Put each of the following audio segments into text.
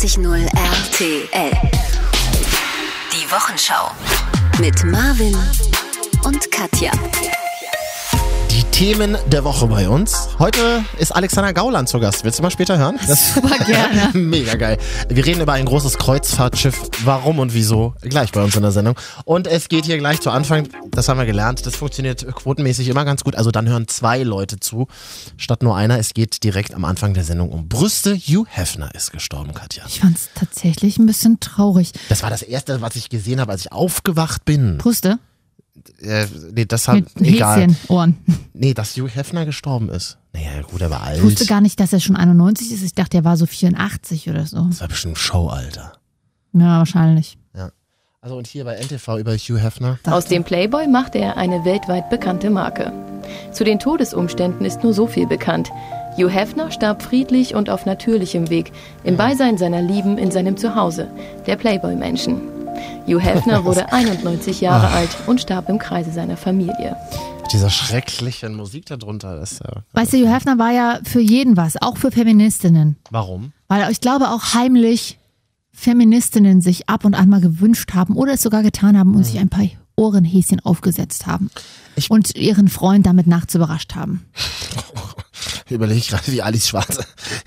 94.0 RTL. Die Wochenschau. Mit Marvin und Katja. Themen der Woche bei uns. Heute ist Alexander Gauland zu Gast. Willst du mal später hören? Das Super gerne. Mega geil. Wir reden über ein großes Kreuzfahrtschiff. Warum und wieso? Gleich bei uns in der Sendung. Und es geht hier gleich zu Anfang. Das haben wir gelernt. Das funktioniert quotenmäßig immer ganz gut. Also dann hören zwei Leute zu, statt nur einer. Es geht direkt am Anfang der Sendung um Brüste. Hugh Hefner ist gestorben, Katja. Ich fand es tatsächlich ein bisschen traurig. Das war das erste, was ich gesehen habe, als ich aufgewacht bin. Brüste Äh, nee, das hat mit egal. Häschenohren. Nee, dass Hugh Hefner gestorben ist. Naja, gut, er war alt. Ich wusste gar nicht, dass er schon 91 ist. Ich dachte, er war so 84 oder so. Das war bestimmt Showalter. Ja, wahrscheinlich. Ja. Also und hier bei NTV über Hugh Hefner. Aus dem Playboy machte er eine weltweit bekannte Marke. Zu den Todesumständen ist nur so viel bekannt. Hugh Hefner starb friedlich und auf natürlichem Weg, im Beisein seiner Lieben in seinem Zuhause, der Playboy-Menschen. Hugh Hefner wurde 91 Jahre alt und starb im Kreise seiner Familie. Dieser schrecklichen Musik darunter. Das ist ja, Weißt du, Hugh Hefner war ja für jeden was, auch für Feministinnen. warum? Weil ich glaube auch heimlich Feministinnen sich ab und an mal gewünscht haben oder es sogar getan haben und sich ein paar Ohrenhäschen aufgesetzt haben. Ich- und ihren Freund damit nachts überrascht haben. Überlege ich gerade, wie Alice Schwarze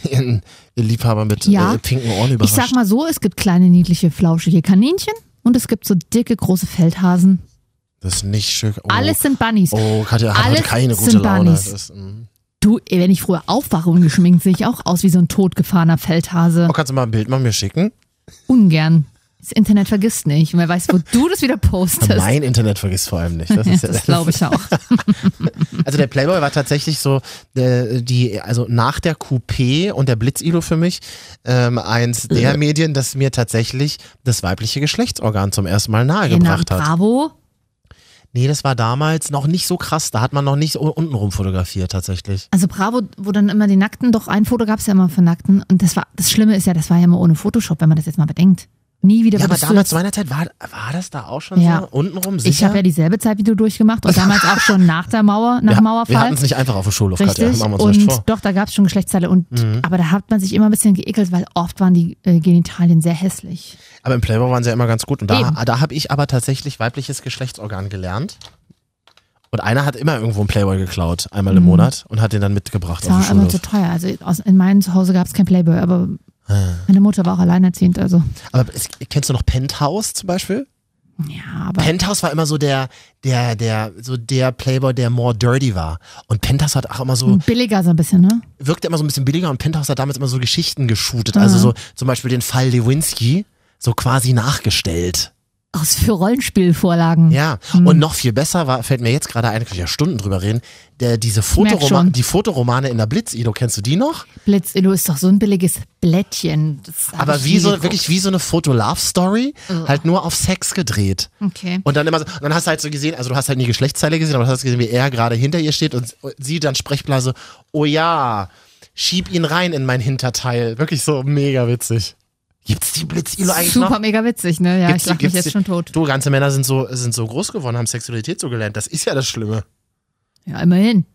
ihren, ihren Liebhaber mit Ja. äh, pinken Ohren Ich überrascht. sag mal so, es gibt kleine, niedliche, flauschige Kaninchen und es gibt so dicke, große Feldhasen. das ist nicht schön. Oh. Alles sind Bunnies. Oh, Katja hat Alles keine gute sind Laune. Das, mm. Du, wenn ich früher aufwache ungeschminkt, sehe ich auch aus wie so ein totgefahrener Feldhase. oh, kannst du mal ein Bild mal mir schicken? Ungern. Das Internet vergisst nicht. Und wer weiß, wo du das wieder postest. Mein Internet vergisst vor allem nicht. Das, ja, das glaube ich auch. Also der Playboy war tatsächlich so äh, die, also nach der Coupé und der Blitz-Ilo für mich ähm, eins der Medien, das mir tatsächlich das weibliche Geschlechtsorgan zum ersten Mal nahegebracht hat. Bravo. Nee, das war damals noch nicht so krass. Da hat man noch nicht untenrum fotografiert tatsächlich. Also Bravo, wo dann immer die Nackten, doch ein Foto gab es ja immer von Nackten. Und das war, das Schlimme ist ja, das war ja immer ohne Photoshop, wenn man das jetzt mal bedenkt. Nie wieder Ja, aber damals zu meiner Zeit war, war das da auch schon Ja. so untenrum Ich sicher? habe ja dieselbe Zeit wie du durchgemacht und damals auch schon nach der Mauer, nach wir, dem wir Mauerfall. hatten es nicht einfach auf der Schulhof, Katja. Machen wir uns Und vor. Mhm. doch, da gab es schon Geschlechtsteile. Und, Aber da hat man sich immer ein bisschen geekelt, weil oft waren die äh, Genitalien sehr hässlich. Aber im Playboy waren sie ja immer ganz gut. Und da, Eben. da habe ich aber tatsächlich weibliches Geschlechtsorgan gelernt. Und einer hat immer irgendwo einen Playboy geklaut, einmal im Monat, und hat den dann mitgebracht Das war aber zu teuer. Also aus, in meinem Zuhause gab es kein Playboy, aber meine Mutter war auch alleinerziehend. Also Aber es, kennst du noch Penthouse zum Beispiel? ja, aber Penthouse war immer so der, der, der, so der Playboy, der more dirty war. Und Penthouse hat auch immer so, billiger so ein bisschen, ne? wirkte immer so ein bisschen billiger und Penthouse hat damals immer so Geschichten geshootet. Also so zum Beispiel den Fall Lewinsky, so quasi nachgestellt. Aus für Rollenspielvorlagen. Ja, Mhm. und noch viel besser war, fällt mir jetzt gerade ein, kann ich ja Stunden drüber reden, der, diese Fotoroma die Fotoromane in der Blitz-Ido, kennst du die noch? Blitz, du ist doch so ein billiges Blättchen. Aber wie so, geguckt. wirklich wie so eine Foto-Love-Story, halt nur auf Sex gedreht. Okay. Und dann immer so, und dann hast du halt so gesehen, also du hast halt nie Geschlechtsteile gesehen, aber du hast gesehen, wie er gerade hinter ihr steht und sie dann Sprechblase, oh ja, schieb ihn rein in mein Hinterteil. Wirklich so mega witzig. Gibt's die Blitz-Ilo eigentlich Super noch? mega witzig, ne? Ja, Gibt's ich lach die- mich jetzt die- schon tot. Du, ganze Männer sind so, sind so groß geworden, haben Sexualität so gelernt. Das ist ja das Schlimme. Ja, immerhin.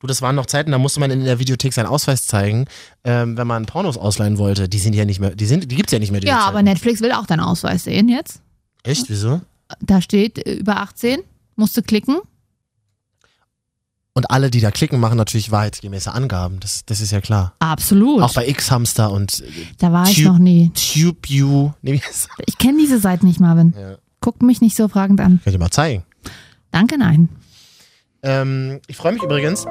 Du, das waren noch Zeiten, da musste man in der Videothek seinen Ausweis zeigen, ähm, wenn man Pornos ausleihen wollte. Die sind ja nicht mehr, die sind, die gibt's ja nicht mehr. Ja, Zeiten. aber Netflix will auch deinen Ausweis sehen jetzt. Echt? Wieso? Da steht äh, über 18, musst du klicken. Und alle, die da klicken, machen natürlich wahrheitsgemäße Angaben. Das, das ist ja klar. Absolut. Auch bei X-Hamster und äh, da war ich Tube- noch nie. TubeU. Nee? Ich kenne diese Seite nicht, Marvin. Ja. Guck mich nicht so fragend an. Kann ich dir mal zeigen. Danke, nein. Ähm, ich freue mich übrigens.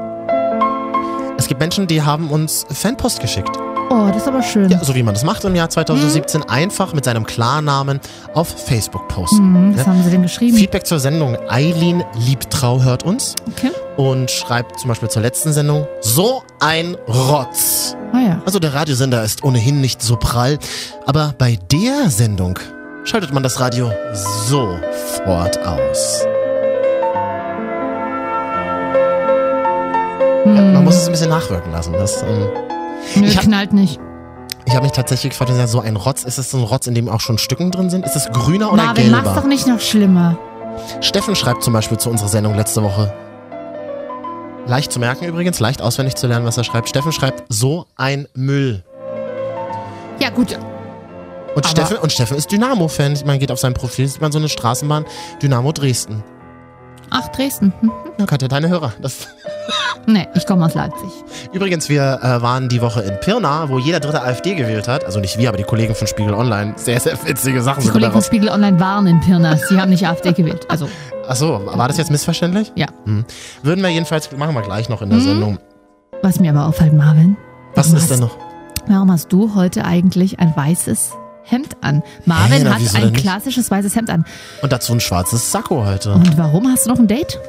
Es gibt Menschen, die haben uns Fanpost geschickt. Oh, das ist aber schön. Ja, so wie man das macht im Jahr 2017. Einfach mit seinem Klarnamen auf Facebook posten. Mhm, das Ja. haben sie denn geschrieben. Feedback zur Sendung. Eileen Liebtrau hört uns Okay. Und schreibt zum Beispiel zur letzten Sendung, so ein Rotz. Ah ja. Also der Radiosender ist ohnehin nicht so prall, aber bei der Sendung schaltet man das Radio sofort aus. Ja, man muss es ein bisschen nachwirken lassen. Das, ähm, Nö, hab- knallt nicht. ich habe mich tatsächlich gefragt, so ein Rotz, ist es so ein Rotz, in dem auch schon Stücken drin sind? Ist es grüner oder Marvin, mach's gelber? doch nicht noch schlimmer. Steffen schreibt zum Beispiel zu unserer Sendung letzte Woche. Leicht zu merken übrigens, leicht auswendig zu lernen, was er schreibt. Steffen schreibt, so ein Müll. Ja, gut. Und Steffen, und Steffen ist Dynamo-Fan. Man geht auf sein Profil, sieht man so eine Straßenbahn, Dynamo Dresden. Ach, Dresden. Hm. Ja, Katja, deine Hörer. Das Nee, ich komme aus Leipzig. Übrigens, wir äh, waren die Woche in Pirna, wo jeder dritte AfD gewählt hat. Also nicht wir, aber die Kollegen von Spiegel Online. Sehr, sehr witzige Sachen Die Kollegen von. Spiegel Online waren in Pirna. Sie haben nicht AfD gewählt. Also, Achso, war das jetzt missverständlich? ja. Hm. Würden wir jedenfalls, machen wir gleich noch in der Mhm. Sendung. Was mir aber auffällt, Marvin. Was ist hast, denn noch? Warum hast du heute eigentlich ein weißes Hemd an? Marvin Hä, na, hat ein klassisches weißes Hemd an. Und dazu ein schwarzes Sakko heute. Und warum hast du noch ein Date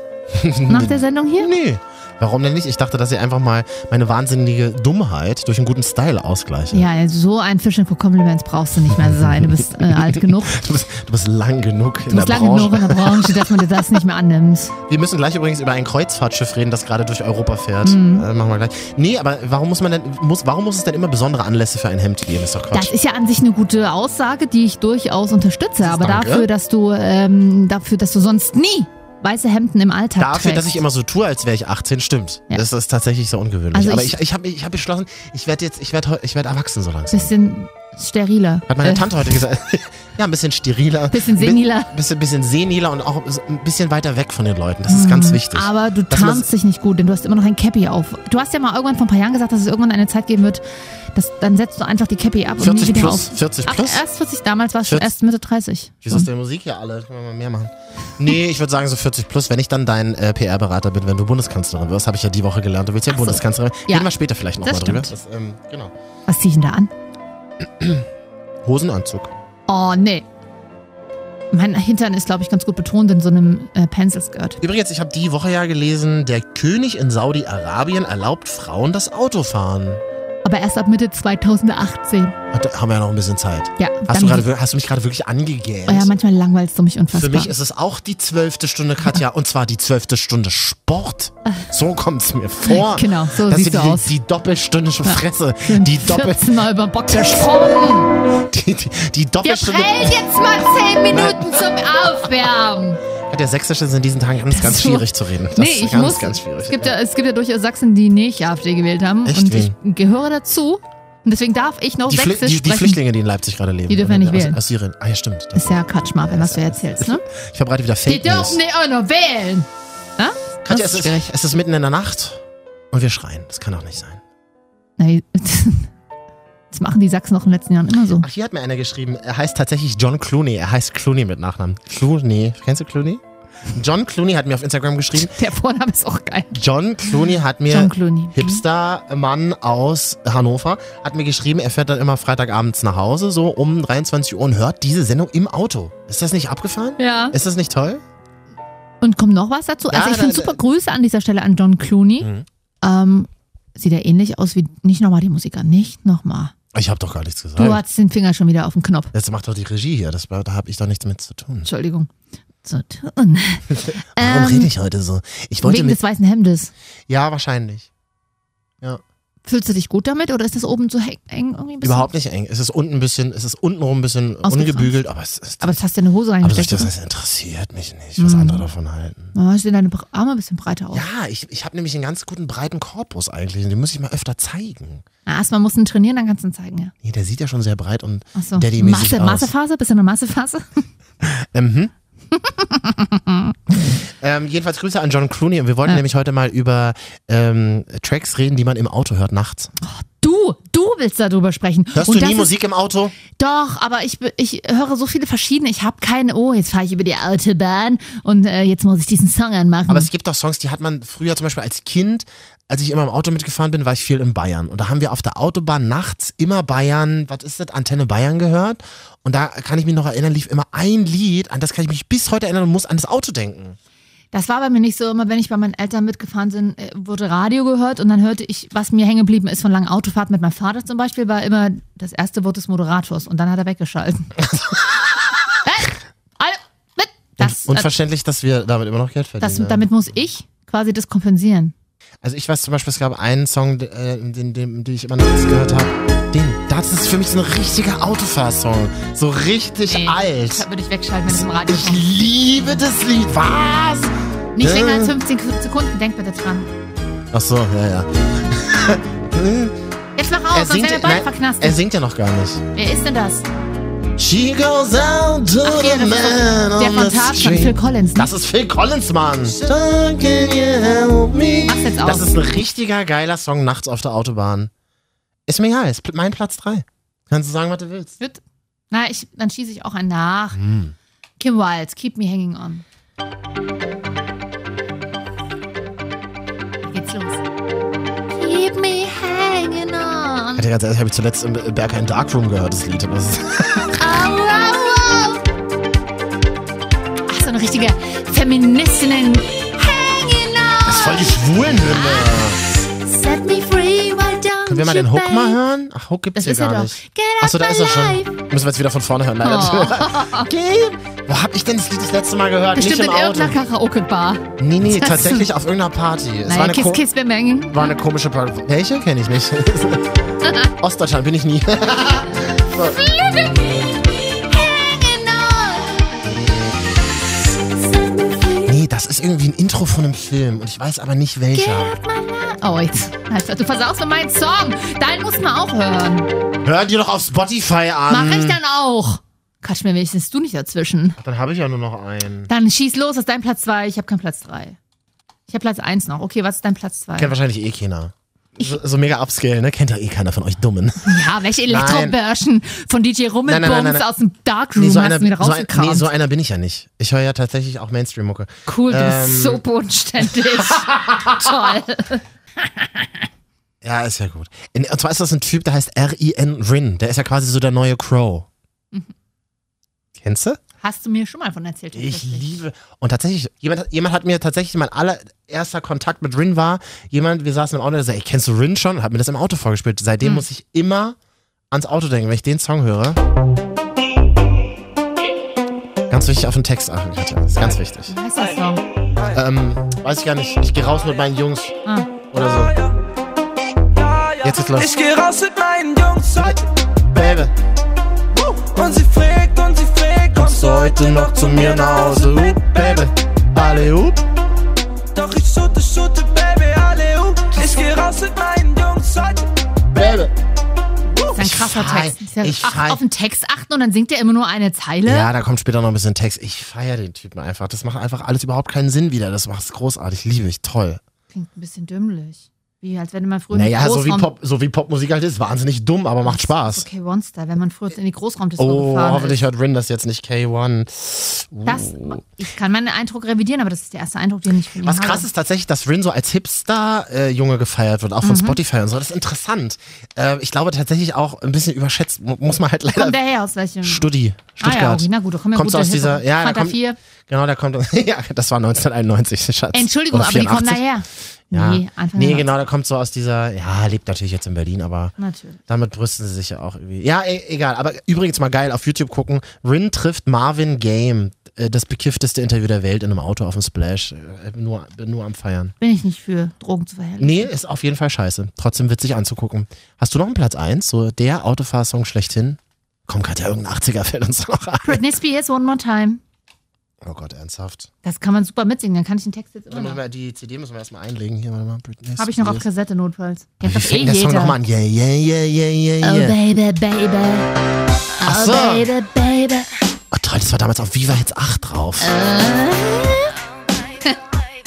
nach der Sendung hier? Nee. Warum denn nicht? Ich dachte, dass ich einfach mal meine wahnsinnige Dummheit durch einen guten Style ausgleiche. Ja, so ein Fishing for Compliments brauchst du nicht mehr sein. Du bist äh, alt genug. Du, bist, du bist lang genug in Du bist der lange Branche. genug in der Branche, dass man dir das nicht mehr annimmt. Wir müssen gleich übrigens über ein Kreuzfahrtschiff reden, das gerade durch Europa fährt. Mhm. Äh, machen wir gleich. Nee, aber warum muss man denn, muss, warum muss es denn immer besondere Anlässe für ein Hemd geben? Ist doch Quatsch. Das ist ja an sich eine gute Aussage, die ich durchaus unterstütze. Aber Danke. dafür, dass du ähm, dafür, dass du sonst nie weiße Hemden im Alltag Dafür, trägst. dass ich immer so tue, als wäre ich 18, stimmt. Ja. Das ist tatsächlich so ungewöhnlich. Also aber ich- ich, ich habe ich hab beschlossen, ich werde jetzt, ich werde ich werd erwachsen so langsam. bisschen steriler. Hat meine Äh, Tante heute gesagt. ja, ein bisschen steriler. Bisschen Bi- seniler. Bisschen, bisschen seniler und auch ein bisschen weiter weg von den Leuten. Das ist ganz wichtig. Mhm. Aber du Dass tarnst dich nicht gut, denn du hast immer noch ein Cappy auf. Du hast ja mal irgendwann vor ein paar Jahren gesagt, dass es irgendwann eine Zeit geben wird, dass, dann setzt du einfach die Cappy ab und 40 nie wieder plus, auf. 40 Ach, plus. erst 40, damals warst du 40. erst Mitte 30. Wieso ist der Musik hier alle? Können wir mal mehr machen? Nee, ich würde sagen so 40 plus, wenn ich dann dein äh, PR-Berater bin, wenn du Bundeskanzlerin wirst, habe ich ja die Woche gelernt. Du willst ja Ach so. Bundeskanzlerin. Ja. Reden wir später vielleicht nochmal drüber. Das, ähm, genau. Was zieh ich denn da an? Hosenanzug. Oh, nee. Mein Hintern ist, glaube ich, ganz gut betont in so einem äh, Pencil-Skirt. Übrigens, ich habe die Woche ja gelesen, der König in Saudi-Arabien erlaubt Frauen das Autofahren. Aber erst ab Mitte 2018. Hat- Da haben wir ja noch ein bisschen Zeit. Ja, Hast du, gerade, wir- hast du mich gerade wirklich angegähnt? Oh ja, manchmal langweilst du mich unfassbar. Für mich ist es auch die zwölfte Stunde, Katja, und zwar die zwölfte Stunde Sport. So kommt es mir vor. Genau, so dass sieht's wir die, aus. die Doppelstunde Fresse, die, Doppel, 14 Mal über Bock gesprungen. die, die, die Wir Doppelstunde. prellen jetzt mal 10 Minuten zum Aufwärmen. Der Sächsische ist in diesen Tagen ganz, ganz schwierig zu reden. Das Nee, ist ich ganz, muss. ganz schwierig. Es gibt ja, es gibt ja durchaus Sachsen, die nicht AfD gewählt haben. Echt? Und ich gehöre dazu. Und deswegen darf ich noch die, Sächsisch die, die sprechen. Flüchtlinge, die in Leipzig gerade leben. Die dürfen ja nicht aus, wählen. Aus Syrien. Ah ja, stimmt. Das, ist ja Quatsch, Marvin, was du erzählst, ne? ich verbreite wieder Die Fake News. dürfen nicht auch noch wählen. Ja? Katja, es ist ist, es ist mitten in der Nacht und wir schreien. Das kann doch nicht sein. Nein, das machen die Sachsen noch in den letzten Jahren immer so. Ach, hier hat mir einer geschrieben, er heißt tatsächlich John Clooney. Er heißt Clooney mit Nachnamen. Clooney. Kennst du Clooney? John Clooney hat mir auf Instagram geschrieben. Der Vorname ist auch geil. John Clooney hat mir, John Clooney. Hipster-Mann aus Hannover, hat mir geschrieben, er fährt dann immer Freitagabends nach Hause, so um 23 Uhr und hört diese Sendung im Auto. Ist das nicht abgefahren? Ja. Ist das nicht toll? Und kommt noch was dazu? Ja, Also ich finde super Grüße an dieser Stelle an John Clooney. Mhm. Ähm, sieht er ähnlich aus wie, nicht nochmal die Musiker, nicht nochmal. Ich habe doch gar nichts gesagt. Du hast den Finger schon wieder auf dem Knopf. Jetzt macht doch die Regie hier, das, da habe ich doch nichts mit zu tun. Entschuldigung. Zu tun. Warum Ähm, rede ich heute so? Ich wollte Wegen mit. des weißen Hemdes. Ja, wahrscheinlich. Fühlst du dich gut damit oder ist das oben so eng irgendwie? Überhaupt nicht eng. Es ist unten ein bisschen, es ist untenrum ein bisschen ungebügelt, aber es ist. Aber das hast du in eine Hose aber reingesteckt. das, interessiert mich nicht, was Mhm. andere davon halten. Oh, sehen deine Arme ein bisschen breiter aus. Ja, ich, ich habe nämlich einen ganz guten breiten Korpus eigentlich. und Den muss ich mal öfter zeigen. Ah, Erstmal musst du ihn trainieren, dann kannst du ihn zeigen, ja. Nee, der sieht ja schon sehr breit und Achso. Daddy-mäßig Masse, aus. Massephase? Bist du in der Massephase? Mhm. ähm, jedenfalls Grüße an John Clooney und wir wollten Ja. nämlich heute mal über ähm, Tracks reden, die man im Auto hört nachts. Du, du willst darüber sprechen. Hörst Und du nie Musik im Auto? Doch, aber ich, ich höre so viele verschiedene. Ich habe keine, oh, jetzt fahre ich über die Autobahn und äh, jetzt muss ich diesen Song anmachen. Aber es gibt doch Songs, die hat man früher zum Beispiel als Kind, als ich immer im Auto mitgefahren bin, war ich viel in Bayern. Und da haben wir auf der Autobahn nachts immer Bayern, was ist das, Antenne Bayern gehört. Und da kann ich mich noch erinnern, lief immer ein Lied, an das kann ich mich bis heute erinnern und muss an das Auto denken. Das war bei mir nicht so. Immer wenn ich bei meinen Eltern mitgefahren bin, äh, wurde Radio gehört und dann hörte ich, was mir hängen geblieben ist von langen Autofahrten mit meinem Vater zum Beispiel, war immer das erste Wort des Moderators und dann hat er weggeschalten. Hey. Das, äh, Unverständlich, dass wir damit immer noch Geld verdienen. das, damit muss ich quasi das kompensieren. Also ich weiß zum Beispiel, es gab einen Song, äh, den, den, den ich immer nachts gehört habe. Den, das ist für mich so ein richtiger Autofahrsong. So richtig alt. Das würde ich wegschalten, wenn es im Radio Ich kommt. liebe das Lied. Was? Nicht länger als Äh. 15 Sekunden, denk bitte dran. Ach so, ja, ja. Jetzt mach aus, sonst werden wir beide nein, verknastet. er singt ja noch gar nicht. Wer ist denn das? She goes out to Ach, the ja, das man ist doch der on von the von. Phil Collins. Ne? Das ist Phil Collins, Mann. Can you help me? Mach's jetzt Das aus. ist ein richtiger geiler Song nachts auf der Autobahn. Ist mir egal, ist mein Platz 3. Kannst du sagen, was du willst. Gut. Na, ich, dann schieße ich auch einen nach. Hm. Kim Wilde, Keep Me Hanging On. Geht's los. Keep me hanging on. Ehrlich, habe ich zuletzt im Berger in Darkroom gehört, das Lied. Das richtige Feministinnen. Hanging on. das ist voll die Schwulenhymne. Set me free, why don't Können wir mal den Hook mal hören? Ach, Hook gibt's Das hier er gar nicht. Achso, da ist er schon. Müssen wir jetzt wieder von vorne hören, leider. Oh. Geh. Wo hab ich denn das Lied das letzte Mal gehört? Bestimmt nicht in im Auto. irgendeiner Karaoke-Bar. Nee, nee, Das- tatsächlich auf irgendeiner Party. Es war Naja, eine, Kiss Kiss Bemängen. war eine komische Party. Welche? Kenne ich nicht. Ostdeutschland bin ich nie. Hanging das ist irgendwie ein Intro von einem Film und ich weiß aber nicht welcher. Oh, jetzt. Alter, du versaust mir meinen Song. Deinen muss man auch hören. Hör dir doch auf Spotify an. Mach ich dann auch. Quatsch mir wenigstens du nicht dazwischen. Dann habe ich ja nur noch einen. Dann schieß los, das ist dein Platz 2. Ich habe keinen Platz 3. Ich habe Platz 1 noch. Okay, was ist dein Platz 2? Kennt wahrscheinlich eh keiner. So, so mega upscale, ne? Kennt ja eh keiner von euch Dummen. Ja, welche Elektrobörschen von DJ Rummelbums aus dem Darkroom Nee so, hast einer, du mir so, ein, rausgekramt. nee, so einer bin ich ja nicht. Ich höre ja tatsächlich auch Mainstream-Mucke. cool, du Ähm. bist so bodenständig. Toll. Ja, ist ja gut. In, und zwar ist das ein Typ, der heißt R.I.N. Rin. Der ist ja quasi so der neue Crow. Mhm. Kennst du? Hast du mir schon mal von erzählt? Ich liebe. Und tatsächlich, jemand, jemand hat mir tatsächlich, mein allererster Kontakt mit Rin war, jemand, wir saßen im Auto, der sagt, ey, kennst du Rin schon? Und hat mir das im Auto vorgespielt. Seitdem Hm. muss ich immer ans Auto denken, wenn ich den Song höre. Ganz wichtig auf den Text achten, Katja. Das ist ganz wichtig. Wie heißt der Song? Ähm, weiß ich gar nicht. Ich gehe raus mit meinen Jungs Ah. oder so. Jetzt geht's los. Ich geh raus mit meinen Jungs heute Baby, und sie fragt und sie fragt, heute noch zu mir nach Hause? Uh, Baby, alle up. Doch ich shoote, shoote, Baby, alle uh. Ich geh raus mit meinen Jungs heute Baby. Das ist ein Ich krasser fei- Text. Ist ja- ich Ach, fei- auf den Text achten und dann singt er immer nur eine Zeile. Ja, da kommt später noch ein bisschen Text. Ich feiere den Typen einfach. Das macht einfach alles überhaupt keinen Sinn wieder. Das macht es großartig. Liebe ich. Toll. Klingt ein bisschen dümmlich. Wie, als wenn man früher Naja, so wie. Pop, so wie Popmusik halt ist. Wahnsinnig dumm, aber macht Spaß. Okay, One-Star, wenn man früher in die Großraumdisco Oh, gefahren hoffentlich ist. hört Rin das jetzt nicht K1. Das, ich kann meinen Eindruck revidieren, aber das ist der erste Eindruck, den ich von Was habe. krass ist tatsächlich, dass Rin so als Hipster-Junge gefeiert wird, auch Mhm. von Spotify und so. Das ist interessant. Äh, ich glaube tatsächlich auch ein bisschen überschätzt. Mu- Muss man halt leider. Kommt der her aus welchem? Studi, Ah Stuttgart. ja, okay, na gut, da kommen ja Kommt's gute aus dieser, Hip-Hop. ja, da kommt, 4. genau, da kommt, ja, das war 1991, Schatz. Entschuldigung, aber die kommen 84. daher. Ja. Nee, Anfang nee genau, der kommt so aus dieser, ja, lebt natürlich jetzt in Berlin, aber Natürlich. damit brüsten sie sich ja auch irgendwie. Ja, e egal, aber übrigens mal geil, auf YouTube gucken, Rin trifft Marvin Game, äh, das bekiffteste Interview der Welt in einem Auto auf dem Splash, Äh, bin nur, nur am Feiern. Bin ich nicht für Drogen zu verherrlichen. Nee, ist auf jeden Fall scheiße. Trotzdem witzig anzugucken. Hast du noch einen Platz 1, so der Autofahrsong schlechthin? Komm, Katja, irgendein 80er fällt uns noch ein. Britney Spears, One More Time. Oh Gott, ernsthaft. Das kann man super mitsingen, dann kann ich den Text jetzt immer noch. die CD müssen wir erstmal einlegen. Hier, warte mal. Britney Habe ich noch auf. Kassette notfalls. Kennt Wie eh fängt der Song nochmal an? Yeah, yeah, yeah, yeah, yeah, Oh yeah. baby, baby. Ach Oh so. baby, baby. Oh toll, das war damals auf Viva Hits 8 drauf.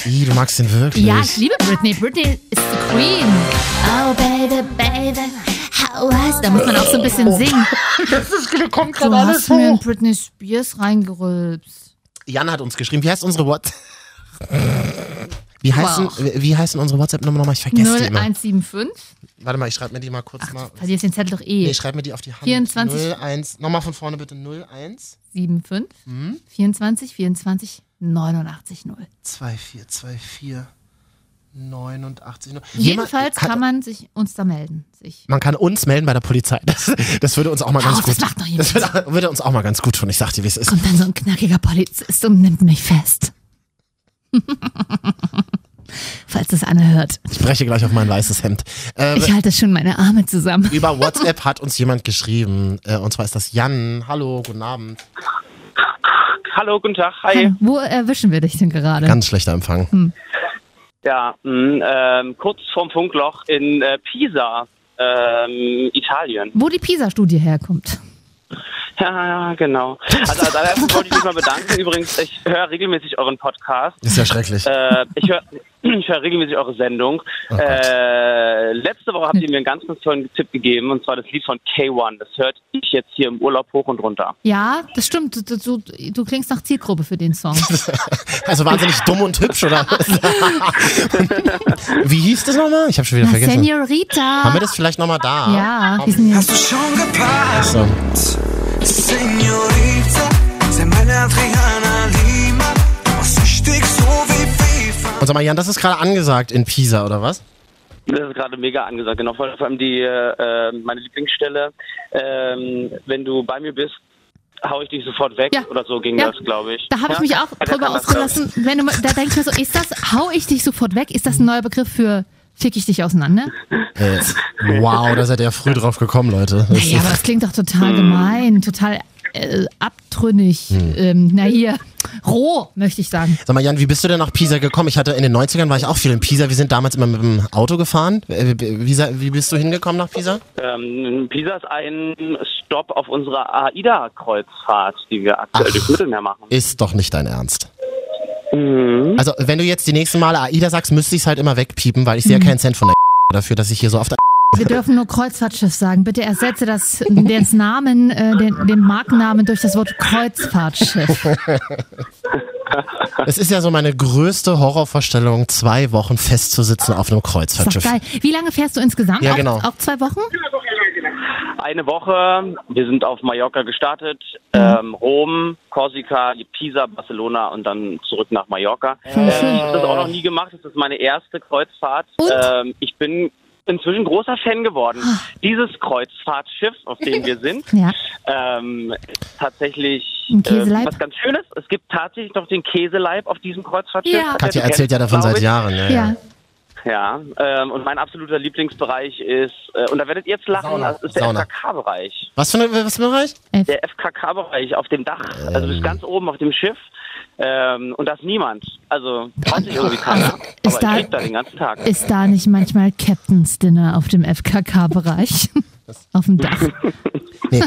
Ih, du magst den wirklich. Ja, ich liebe Britney. Britney ist die Queen. Oh baby, baby. How was? Da muss man auch so ein bisschen singen. Das ist, kommt Du hast mir in Britney Spears reingerülpst. Jan hat uns geschrieben, wie heißt unsere WhatsApp? Wie heißen, Wow. wie heißen unsere WhatsApp-Nummer nochmal? Ich vergesse die immer. 0175. Warte mal, ich schreibe mir die mal kurz mal. Verlierst den Zettel doch eh. Nee, schreib mir die auf die Hand. 24. 01. Nochmal von vorne bitte. 01 75, Hm? 24, 24, 89, 0. 2424 89. Jedenfalls Jemand- kann man sich uns da melden. Sich. Man kann uns melden bei der Polizei. Das, das würde uns auch mal ganz auf, gut. das macht doch jemand. das würde, würde uns auch mal ganz gut tun. Ich sag dir, wie es ist. Kommt dann so ein knackiger Polizist und nimmt mich fest. Falls das einer hört. Ich breche gleich auf mein weißes Hemd. Äh, Ich halte schon meine Arme zusammen. über WhatsApp hat uns jemand geschrieben. Äh, und zwar ist das Jan. Hallo, guten Abend. Hallo, guten Tag. Hi. Hallo, Wo erwischen wir dich denn gerade? Ganz schlechter Empfang. Hm. Ja, mh, ähm, kurz vorm Funkloch in äh, Pisa, ähm, Italien. Wo die PISA-Studie herkommt. Ja, ja, genau. Also als allererstes wollte ich mich mal bedanken. Übrigens, ich höre regelmäßig euren Podcast. Ist ja schrecklich. Äh, ich höre ich hör regelmäßig eure Sendung. Oh äh, letzte Woche habt ihr mir einen ganz, ganz tollen Tipp gegeben, und zwar das Lied von K1. Das hört ich jetzt hier im Urlaub hoch und runter. Ja, das stimmt. Du, du, du klingst nach Zielgruppe für den Song. Also wahnsinnig dumm und hübsch, oder? Wie hieß das nochmal? Ich habe schon wieder Na, vergessen. Senorita. Haben wir das vielleicht nochmal da? Ja, sind Hast du schon gepasst? So. Senorita, sei meine Adriana Lima. Was so wie. Und sag mal, Jan, das ist gerade angesagt in Pisa, oder was? Das ist gerade mega angesagt, genau. Vor vor allem die, äh, meine Lieblingsstelle. Ähm, wenn du bei mir bist, hau ich dich sofort weg Ja. oder so ging Ja. das, glaube ich. Da habe ich Ja? mich auch drüber ausgelassen. Wenn du, mal- da denke ich mir so, ist das, hau ich dich sofort weg? Ist das ein neuer Begriff für fick ich dich auseinander? Äh, wow, da seid ihr ja früh drauf gekommen, Leute. Das Ja, ist- aber das klingt doch total gemein, total äh, abtrünnig. Hm. Ähm, na hier, roh, möchte ich sagen. Sag mal, Jan, wie bist du denn nach Pisa gekommen? Ich hatte in den 90ern war ich auch viel in Pisa. Wir sind damals immer mit dem Auto gefahren. Äh, Wie, wie bist du hingekommen nach Pisa? Ähm, Pisa ist ein Stopp auf unserer AIDA-Kreuzfahrt, die wir aktuell durchs Mittelmeer machen. Ist doch nicht dein Ernst. Mhm. Also, wenn du jetzt die nächsten Male AIDA sagst, müsste ich es halt immer wegpiepen, weil ich sehe ja keinen Cent von der dafür, dass ich hier so der Wir dürfen nur Kreuzfahrtschiff sagen. Bitte ersetze das, den Namen, äh, den, den Markennamen durch das Wort Kreuzfahrtschiff. Es ist ja so meine größte Horrorvorstellung, zwei Wochen festzusitzen auf einem Ist doch Kreuzfahrtschiff. geil. Wie lange fährst du insgesamt? Ja, genau. auch zwei Wochen? Eine Woche, wir sind auf Mallorca gestartet, Mhm. ähm, Rom, Korsika, Pisa, Barcelona und dann zurück nach Mallorca. Schön. ich habe das auch noch nie gemacht, das ist meine erste Kreuzfahrt. Und? Ähm, ich bin inzwischen großer Fan geworden. Ah. Dieses Kreuzfahrtschiff, auf dem wir sind, Ja. ähm, ist tatsächlich äh, was ganz Schönes. Es gibt tatsächlich noch den Käseleib auf diesem Kreuzfahrtschiff. Ja. Katja erzählt ja davon seit. Jahren. Ja, Ja. Ja, ähm, und mein absoluter Lieblingsbereich ist, äh, und da werdet ihr jetzt lachen, Sauna. das ist der. FKK-Bereich. Was für, eine, was für ein Bereich? Der FKK-Bereich auf dem Dach. Also du bist ganz oben auf dem Schiff ähm, und da ist niemand. Also traut sich irgendwie keiner. Ist Aber da- ich da den ganzen Tag. Ist da nicht manchmal Captain's Dinner auf dem FKK-Bereich? auf dem Dach. Nee.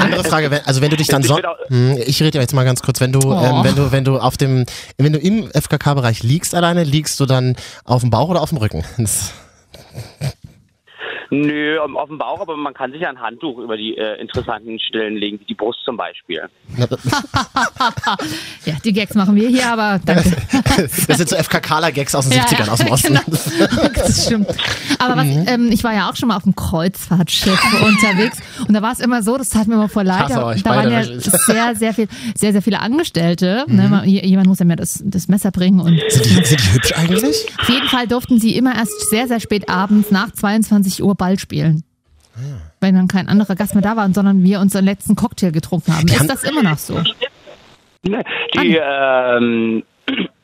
Andere Frage, wenn, also wenn du dich dann Ich so, Hm, ich rede jetzt mal ganz kurz, wenn du, Oh. ähm, wenn du, wenn du auf dem, wenn du im FKK-Bereich liegst alleine, liegst du dann auf dem Bauch oder auf dem Rücken? Das, Nö, auf dem Bauch, aber man kann sich ja ein Handtuch über die äh, interessanten Stellen legen, wie die Brust zum Beispiel. Ja, die Gags machen wir hier, aber danke. das sind so FKKler-Gags aus den Ja, 70ern, aus dem Osten. Genau. Das stimmt. Aber was, Mhm. ähm, ich war ja auch schon mal auf einem Kreuzfahrtschiff unterwegs und da war es immer so, das tat mir immer voll leid. Da, waren ja sehr, sehr viel, sehr, sehr viele Angestellte. Mhm. Ne? Man- j- Jemand muss ja mir das, das Messer bringen und Sind die, sind die hübsch eigentlich? auf jeden Fall durften sie immer erst sehr, sehr spät abends nach 22 Uhr Ball spielen. Ah, Wenn dann kein anderer Gast mehr da war, sondern wir unseren letzten Cocktail getrunken haben. Ist das immer noch so? Ne, Die, ähm,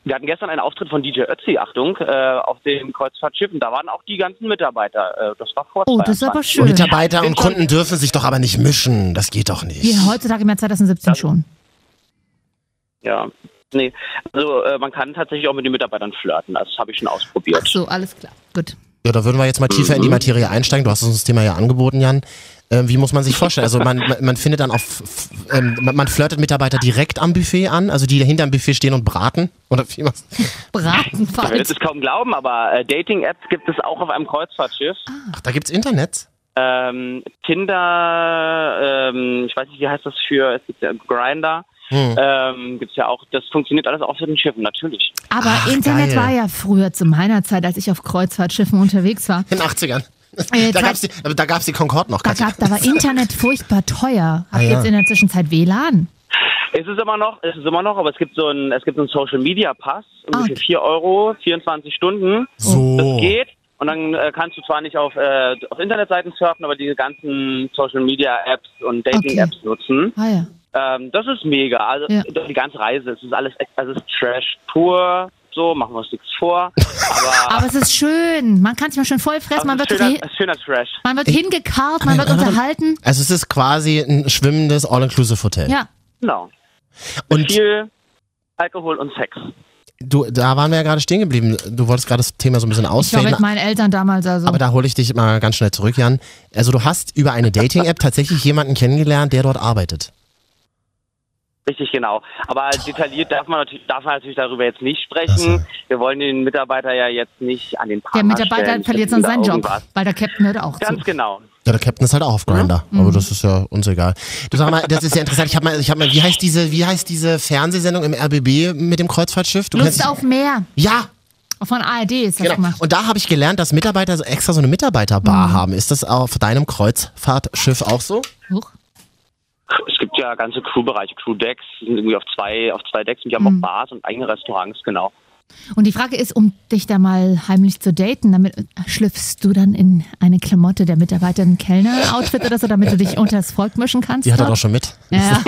wir hatten gestern einen Auftritt von DJ Ötzi, Achtung, äh, auf dem Kreuzfahrtschiff und da waren auch die ganzen Mitarbeiter. Äh, das war vor Oh, das ist aber 22. schön. Mitarbeiter und Kunden dürfen sich doch aber nicht mischen. Das geht doch nicht. Wie heutzutage im Jahr 2017 schon. Ja. Nee, also äh, man kann tatsächlich auch mit den Mitarbeitern flirten. Das habe ich schon ausprobiert. Ach so, alles klar. Gut. Ja, da würden wir jetzt mal tiefer in die Materie einsteigen. Du hast uns das Thema ja angeboten, Jan. Ähm, wie muss man sich vorstellen? Also man, man, man findet dann auf, ähm, man, flirtet Mitarbeiter direkt am Buffet an, also die hinter dem Buffet stehen und braten? Oder wie was? Ich will Bratenfalls. es kaum glauben, aber äh, Dating-Apps gibt es auch auf einem Kreuzfahrtschiff. Ach, da gibt's Internet? Ähm, Tinder, ähm, ich weiß nicht, wie heißt das für, es gibt ja Grinder. Ähm, gibt's ja auch, das funktioniert alles auf den Schiffen, natürlich. Aber Ach, Internet geil. war ja früher zu meiner Zeit, als ich auf Kreuzfahrtschiffen unterwegs war. In den 80ern. Äh, Da zwei- gab's die, aber da gab's die Concorde noch. Da, gab, da war Internet furchtbar teuer. Habt Ah, ihr ja. jetzt in der Zwischenzeit WLAN? Es ist immer noch, es ist immer noch, aber es gibt so ein, es gibt so einen Social Media Pass, Ah. für 4 Euro, 24 Stunden. So. Das geht. Und dann äh, kannst du zwar nicht auf, äh, auf Internetseiten surfen, aber diese ganzen Social Media Apps und Dating Apps nutzen. Ah ja. Ähm, das ist mega. Also Ja. die ganze Reise, es ist alles, also es ist Trash pur. So, machen wir uns nichts vor. Aber, Aber es ist schön. Man kann sich mal schön voll fressen. Man wird, schöner, schöner Trash. man wird hingekarrt, man wird unterhalten. Also es ist quasi ein schwimmendes All-Inclusive-Hotel. Ja. Genau. Und Viel Alkohol und Sex. du, da waren wir ja gerade stehen geblieben. Du wolltest gerade das Thema so ein bisschen Ich war mit meinen Eltern damals also. Aber da hole ich dich mal ganz schnell zurück, Jan. Also du hast über eine Dating-App tatsächlich jemanden kennengelernt, der dort arbeitet. Richtig, genau. Aber detailliert darf man, natürlich, darf man natürlich darüber jetzt nicht sprechen. Wir wollen den Mitarbeiter ja jetzt nicht an den Pranger Der Mitarbeiter stellen, verliert sonst seinen Job, weil der Captain hört auch Ganz zu. genau. Ja, der Captain ist halt auch auf Grinder, Mhm. aber das ist ja uns egal. Du sag mal, das ist ja interessant. Ich habe mal, ich habe mal, wie heißt diese, wie heißt diese Fernsehsendung im RBB mit dem Kreuzfahrtschiff? Du Lust auf mehr. Ja, Von ARD ist das genau. gemacht. Und da habe ich gelernt, dass Mitarbeiter so extra so eine Mitarbeiterbar haben. Ist das auf deinem Kreuzfahrtschiff auch so? Huch. Es gibt ja ganze Crewbereiche, Crewdecks, sind irgendwie auf zwei, auf zwei Decks und die haben auch Bars und eigene Restaurants, genau. Und die Frage ist, um dich da mal heimlich zu daten, damit schlüpfst du dann in eine Klamotte der Mitarbeiter, ein Kellner-Outfit oder so, damit du dich unter das Volk mischen kannst? Die hat er doch schon mit. Ja,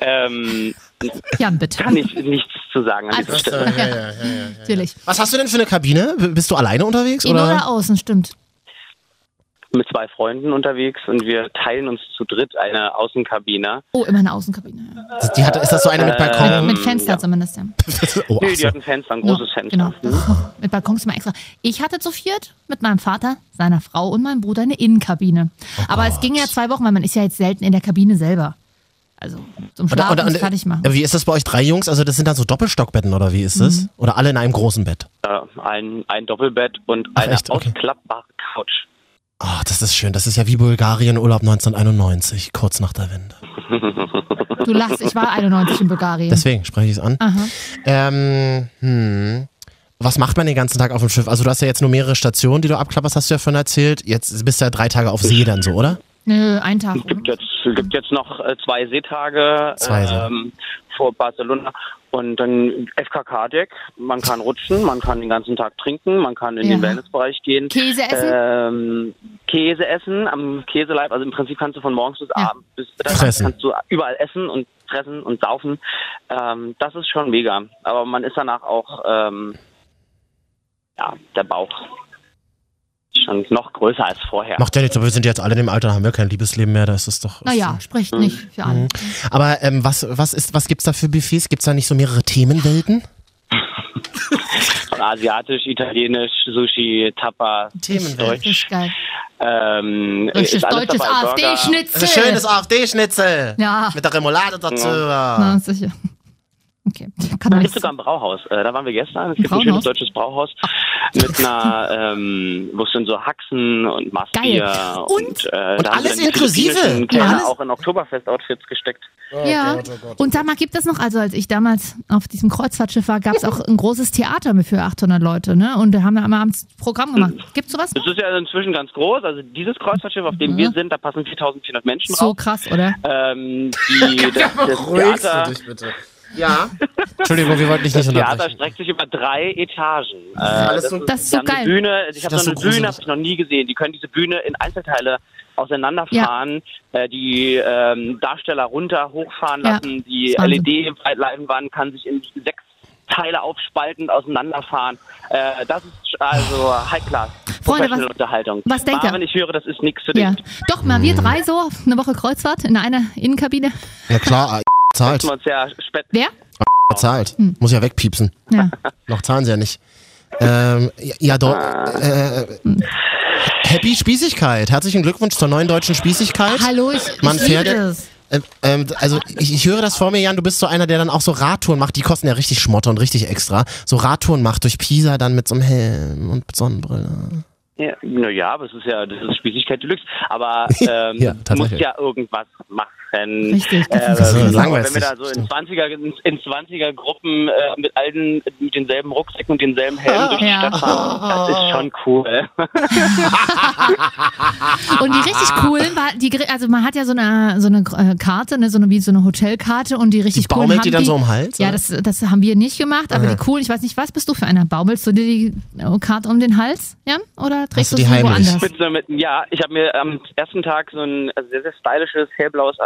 Ähm, Jan, bitte. kann ich nichts zu sagen an dieser Stelle. Natürlich. Was hast du denn für eine Kabine? Bist du alleine unterwegs? Innen Oder? oder außen, stimmt. Mit zwei Freunden unterwegs und wir teilen uns zu dritt eine Außenkabine. Oh, immer eine Außenkabine. Ja. Die hat, ist das so eine mit Balkon? Mit Fenster zumindest, ja. oh, Nee, die hat ein Fenster, ein großes Ja, Fenster. Genau. Mhm. Mit Balkons immer extra. Ich hatte zu viert mit meinem Vater, seiner Frau und meinem Bruder eine Innenkabine. Oh Aber es ging ja zwei Wochen, weil man ist ja jetzt selten in der Kabine selber. Also zum Schlafen und, und, fertig machen. wie ist das bei euch drei Jungs? Also das sind dann so Doppelstockbetten oder wie ist das? Mhm. Oder alle in einem großen Bett? Äh, ein, ein Doppelbett und Ach, eine echt? Okay. ausklappbare Couch. Oh, das ist schön. Das ist ja wie Bulgarien Urlaub 1991, kurz nach der Wende. Du lachst, ich war 91 in Bulgarien. Deswegen spreche ich es an. Aha. Ähm, hm. Was macht man den ganzen Tag auf dem Schiff? Also du hast ja jetzt nur mehrere Stationen, die du abklapperst, hast du ja schon erzählt. Jetzt bist du ja drei Tage auf See dann so, oder? Nö, ein Tag. Es gibt jetzt, gibt jetzt noch äh, zwei Seetage Zwei See- ähm, vor Barcelona und dann FKK-Deck. Man kann rutschen, man kann den ganzen Tag trinken, man kann in Ja. den Wellnessbereich gehen. Käse essen? Ähm, Käse essen am Käseleib. Also im Prinzip kannst du von morgens bis Ja. abends bis Fressen. kannst du überall essen und fressen und saufen. Ähm, das ist schon mega. Aber man ist danach auch ähm, ja der Bauch schon noch größer als vorher. Macht ja nichts, aber wir sind jetzt alle in dem Alter, da haben wir kein Liebesleben mehr, da ist es doch. Naja, spricht nicht für alle. Aber ähm, was, was, ist, was gibt's da für Buffets? Gibt's da nicht so mehrere Themenwelten? Von asiatisch, italienisch, Sushi, Tapa, Themenwelt. Deutsch. Ähm, deutsches. Burger. AfD-Schnitzel. Schönes AfD-Schnitzel. Ja. Mit der Remoulade dazu. Na, sicher. Okay. Kann Es man gibt nicht sogar ein Brauhaus. Äh, da waren wir gestern. Es gibt ein Brauhaus? schönes deutsches Brauhaus mit einer, ähm, wo es dann so Haxen und Geil. und, Und- äh, und da haben alles inklusive. Ja, alles- auch in Oktoberfest-Outfits gesteckt. Ja, und sag mal, gibt es noch, also als ich damals auf diesem Kreuzfahrtschiff war, gab es auch ein großes Theater für 800 Leute, ne? Und da haben wir einmal abends Programm gemacht. Gibt's sowas noch? Es ist ja inzwischen ganz groß. Also dieses Kreuzfahrtschiff, auf dem wir sind, da passen 4400 Menschen So drauf. krass, oder? Ähm, die, das, das Theater, bitte. Ja. Entschuldigung, wir wollten dich nicht Das Theater unterbrechen. streckt sich über drei Etagen. Äh, alles so- Das ist so die haben geil. Eine Bühne, ich habe Das so ist eine Bühne, habe ich noch nie gesehen. Die können diese Bühne in Einzelteile auseinanderfahren, äh, die ähm, Darsteller runter, hochfahren Ja, lassen. Die das ist Wahnsinn. LED-Leinwand kann sich in sechs Teile aufspalten, auseinanderfahren. Äh, das ist also High Class. Freunde, Professional was- Unterhaltung. was denkt ihr? Marvin, ich höre, das ist nichts für Ja. dich. Doch, mal wir drei so auf eine Woche Kreuzfahrt in einer Innenkabine. Ja klar, zahlt. Wir uns ja spät Wer? Zahlt. Muss ja wegpiepsen. Ja. Noch zahlen sie ja nicht. Ähm, ja, ja, doch. Äh, Happy Spießigkeit. Herzlichen Glückwunsch zur neuen deutschen Spießigkeit. Hallo, ich, Man ich fährt- das. Ähm, ähm, also ich, ich höre das vor mir, Jan, du bist so einer, der dann auch so Radtouren macht, die kosten ja richtig Schmotter und richtig extra. So Radtouren macht durch Pisa dann mit so einem Helm und Sonnenbrille. Ja, naja, aber es ist ja, das ist Spießigkeit Deluxe. Aber ähm, Ja, tatsächlich. ja irgendwas machen. Richtig, das Äh, ist so wenn wir da so in stimmt. 20er, in, in 20er Gruppen äh, mit allen mit denselben Rucksäcken und denselben Helmen durch die Ja. Stadt fahren, das ist schon cool. Und die richtig coolen war, die, also man hat ja so eine, so eine äh, Karte, ne, so eine, wie so eine Hotelkarte und die richtig Die coolen baumelt haben die dann so um den Hals, Ja, das, das haben wir nicht gemacht, aber Aha. die coolen, ich weiß nicht, was bist du für einer? Baumelst du dir die äh, Karte um den Hals, Jan? Oder trägst du du die heimlich? woanders? mit so, mit, ja, ich habe mir am ersten Tag so ein sehr, sehr stylisches hellblaues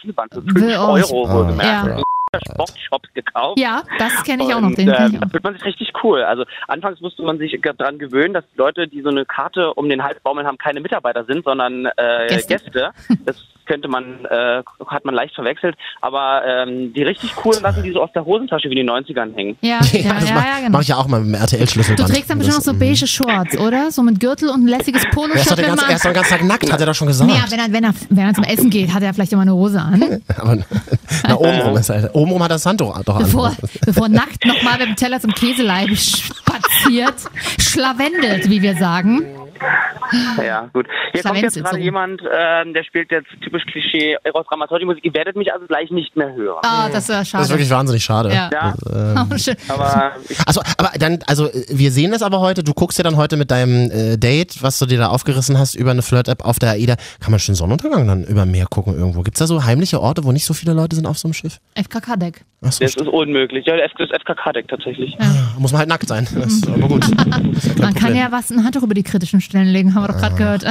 Schienband für 5 Will auch. Euro wohlgemerkt. Ja. Im Sportshop gekauft. Ja, das kenne ich auch noch, Und, den äh, da auch. fühlt man sich richtig cool. Also anfangs musste man sich daran gewöhnen, dass die Leute, die so eine Karte um den Hals baumeln haben, keine Mitarbeiter sind, sondern äh, Gäste. Gäste. Das könnte man, äh, hat man leicht verwechselt. Aber ähm, die richtig coolen lassen die so aus der Hosentasche wie in den 90ern hängen. Ja, ja, ja, das ja, mach, ja, genau. mach ich ja auch mal mit dem RTL-Schlüssel Du trägst dann bestimmt noch so beige Shorts, oder? So mit Gürtel und ein lässiges Er Poloshirt. man- er ist doch den ganzen Tag nackt, hat er doch schon gesagt. Ja, wenn er, wenn, er, wenn er zum Essen geht, hat er vielleicht immer eine Hose an. Aber na, obenrum, ist er, obenrum hat das Handtuch doch an. Bevor, bevor nackt nochmal mit dem Teller zum Käseleib spaziert. Schlawendelt, wie wir sagen. Ja, gut. Hier kommt jetzt gerade so. jemand, ähm, der spielt jetzt typisch Klischee Eros Ramazzotti-Musik. Ihr werdet mich also gleich nicht mehr hören. Ah, das ist ja schade. Das ist wirklich wahnsinnig schade. Ja. Ja, Oh, schön. aber ich, Also, aber dann, also wir sehen das aber heute. Du guckst ja dann heute mit deinem äh, Date, was du dir da aufgerissen hast über eine Flirt-App auf der AIDA. Kann man schön Sonnenuntergang dann über Meer gucken irgendwo? Gibt's da so heimliche Orte, wo nicht so viele Leute sind auf so einem Schiff? FKK-Deck. Achso, das ist unmöglich. Ja, das FKK-Deck tatsächlich. muss man halt nackt sein. Das ist aber gut. Das ist ja Man kann ja was ein Handtuch über die kritischen Stellen legen, haben wir doch gerade gehört.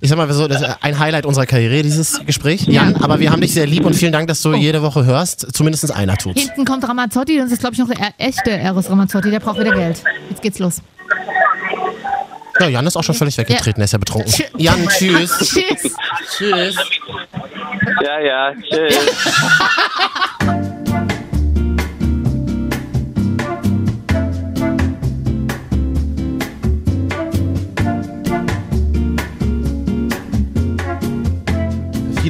Ich sag mal, so, das ist ein Highlight unserer Karriere, dieses Gespräch. Jan, aber wir haben dich sehr lieb und vielen Dank, dass du jede Woche hörst. Zumindest einer tut's. Hinten kommt Ramazzotti, das ist, glaube ich, noch der echte Eros Ramazzotti, der braucht wieder Geld. Jetzt geht's los. Ja, Jan ist auch schon völlig weggetreten, er ist ja betrunken. Jan, tschüss. Tschüss. tschüss. Ja, ja, tschüss.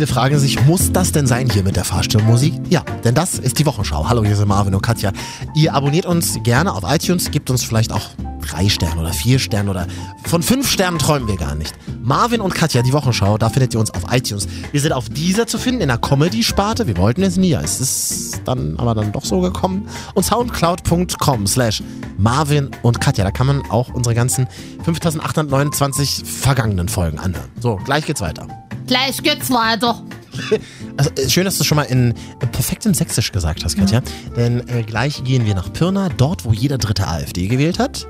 Viele fragen sich, muss das denn sein hier mit der Fahrstuhlmusik? Ja, denn das ist die Wochenschau. Hallo, hier sind Marvin und Katja. Ihr abonniert uns gerne auf iTunes, gebt uns vielleicht auch drei Sterne oder vier Sterne oder von fünf Sternen träumen wir gar nicht. Marvin und Katja, die Wochenschau, da findet ihr uns auf iTunes. Wir sind auf dieser zu finden in der Comedy-Sparte. Wir wollten es nie, es ist dann aber dann doch so gekommen. Und soundcloud.com slash Marvin und Katja, da kann man auch unsere ganzen 5829 vergangenen Folgen anhören. So, gleich geht's weiter. Gleich geht's weiter. Also, äh, schön, dass du schon mal in äh, perfektem Sächsisch gesagt hast, Katja. Denn äh, gleich gehen wir nach Pirna, dort, wo jeder dritte AfD gewählt hat.